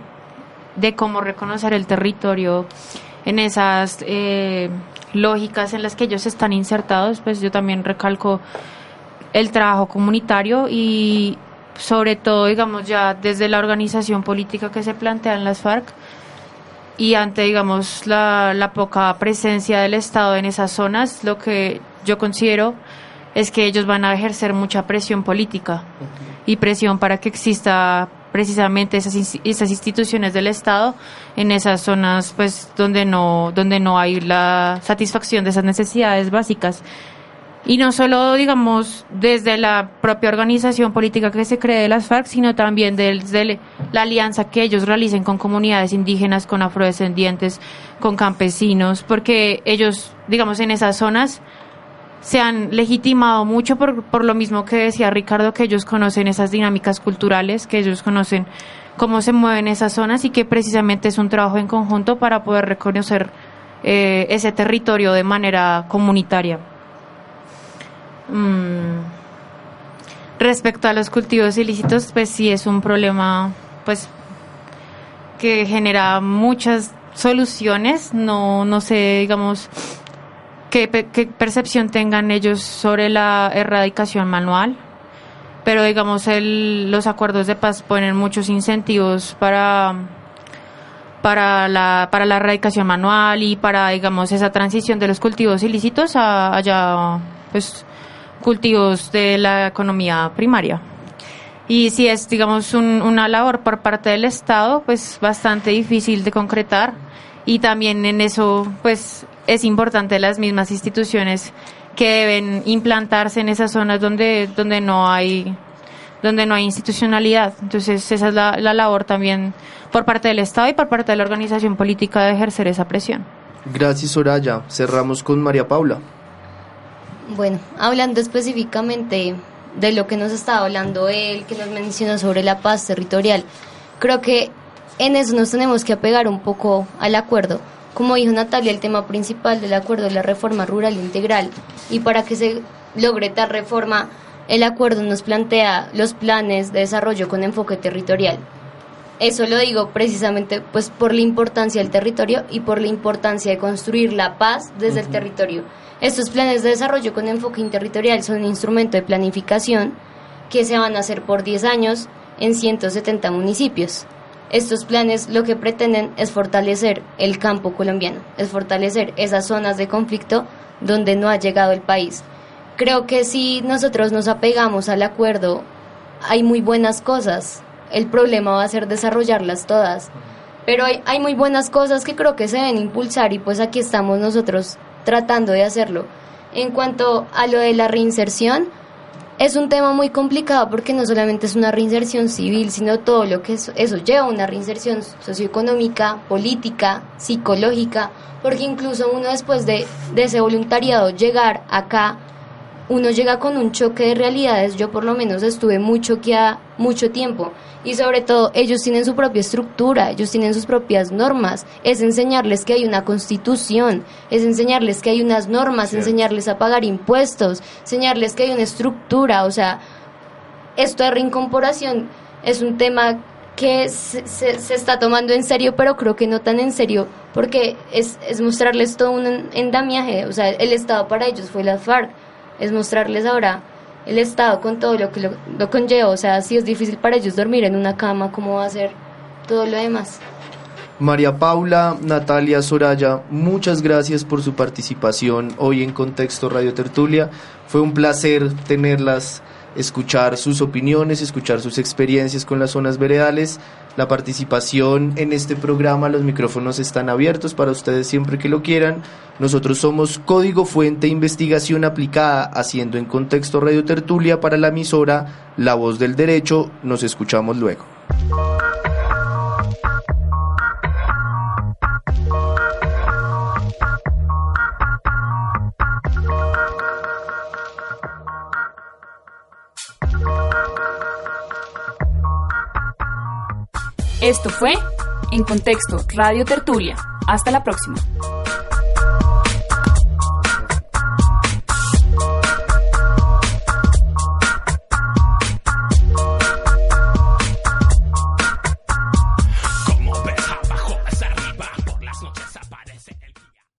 de cómo reconocer el territorio en esas eh, lógicas en las que ellos están insertados, pues yo también recalco el trabajo comunitario y sobre todo, digamos, ya desde la organización política que se plantea en las FARC y ante, digamos, la, la poca presencia del Estado en esas zonas, lo que yo considero es que ellos van a ejercer mucha presión política y presión para que exista precisamente esas, esas instituciones del Estado en esas zonas pues donde no donde no hay la satisfacción de esas necesidades básicas. Y no solo digamos desde la propia organización política que se cree de las FARC sino también desde la alianza que ellos realicen con comunidades indígenas con afrodescendientes con campesinos porque ellos digamos en esas zonas se han legitimado mucho por, por lo mismo que decía Ricardo, que ellos conocen esas dinámicas culturales, que ellos conocen cómo se mueven esas zonas y que precisamente es un trabajo en conjunto para poder reconocer eh, ese territorio de manera comunitaria. Mm. Respecto a los cultivos ilícitos, pues sí es un problema pues que genera muchas soluciones, no, no sé, digamos, qué, percepción tengan ellos sobre la erradicación manual, pero digamos el, los acuerdos de paz ponen muchos incentivos para para la para la erradicación manual y para digamos esa transición de los cultivos ilícitos a allá pues cultivos de la economía primaria. Y si es digamos una labor por parte del Estado pues bastante difícil de concretar. Y también en eso pues es importante las mismas instituciones que deben implantarse en esas zonas donde, donde no hay donde no hay institucionalidad. Entonces, esa es la, la labor también por parte del Estado y por parte de la organización política de ejercer esa presión. Gracias, Soraya. Cerramos con María Paula. Bueno, hablando específicamente de lo que nos estaba hablando él, que nos mencionó sobre la paz territorial, creo que en eso nos tenemos que apegar un poco al acuerdo como dijo Natalia, el tema principal del acuerdo es la reforma rural integral y para que se logre tal reforma, el acuerdo nos plantea los planes de desarrollo con enfoque territorial. Eso lo digo precisamente pues por la importancia del territorio y por la importancia de construir la paz desde el territorio. Estos planes de desarrollo con enfoque interterritorial son un instrumento de planificación que se van a hacer por 10 años en 170 municipios. Estos planes lo que pretenden es fortalecer el campo colombiano, es fortalecer esas zonas de conflicto donde no ha llegado el país. Creo que si nosotros nos apegamos al acuerdo, hay muy buenas cosas. El problema va a ser desarrollarlas todas. Pero hay, hay muy buenas cosas que creo que se deben impulsar y pues aquí estamos nosotros tratando de hacerlo. En cuanto a lo de la reinserción, es un tema muy complicado porque no solamente es una reinserción civil, sino todo lo que eso, eso lleva, una reinserción socioeconómica, política, psicológica, porque incluso uno después de, de ese voluntariado llegar acá uno llega con un choque de realidades. Yo por lo menos estuve muy choqueada mucho tiempo. Y sobre todo, ellos tienen su propia estructura, ellos tienen sus propias normas. Es enseñarles que hay una constitución, es enseñarles que hay unas normas, enseñarles a pagar impuestos, enseñarles que hay una estructura. O sea, esto de reincorporación es un tema que se, se, está tomando en serio, pero creo que no tan en serio, porque es, es mostrarles todo un endamiaje. O sea, el Estado para ellos fue la FARC es mostrarles ahora el Estado con todo lo que lo, conlleva. O sea, si es difícil para ellos dormir en una cama, ¿cómo va a ser todo lo demás? María Paula, Natalia, Soraya, muchas gracias por su participación hoy en Contexto Radio Tertulia. Fue un placer tenerlas, escuchar sus opiniones, escuchar sus experiencias con las zonas veredales la participación en este programa. Los micrófonos están abiertos para ustedes siempre que lo quieran. Nosotros somos Código Fuente Investigación Aplicada, haciendo en contexto Radio Tertulia para la emisora La Voz del Derecho. Nos escuchamos luego. Esto fue En Contexto Radio Tertulia. Hasta la próxima.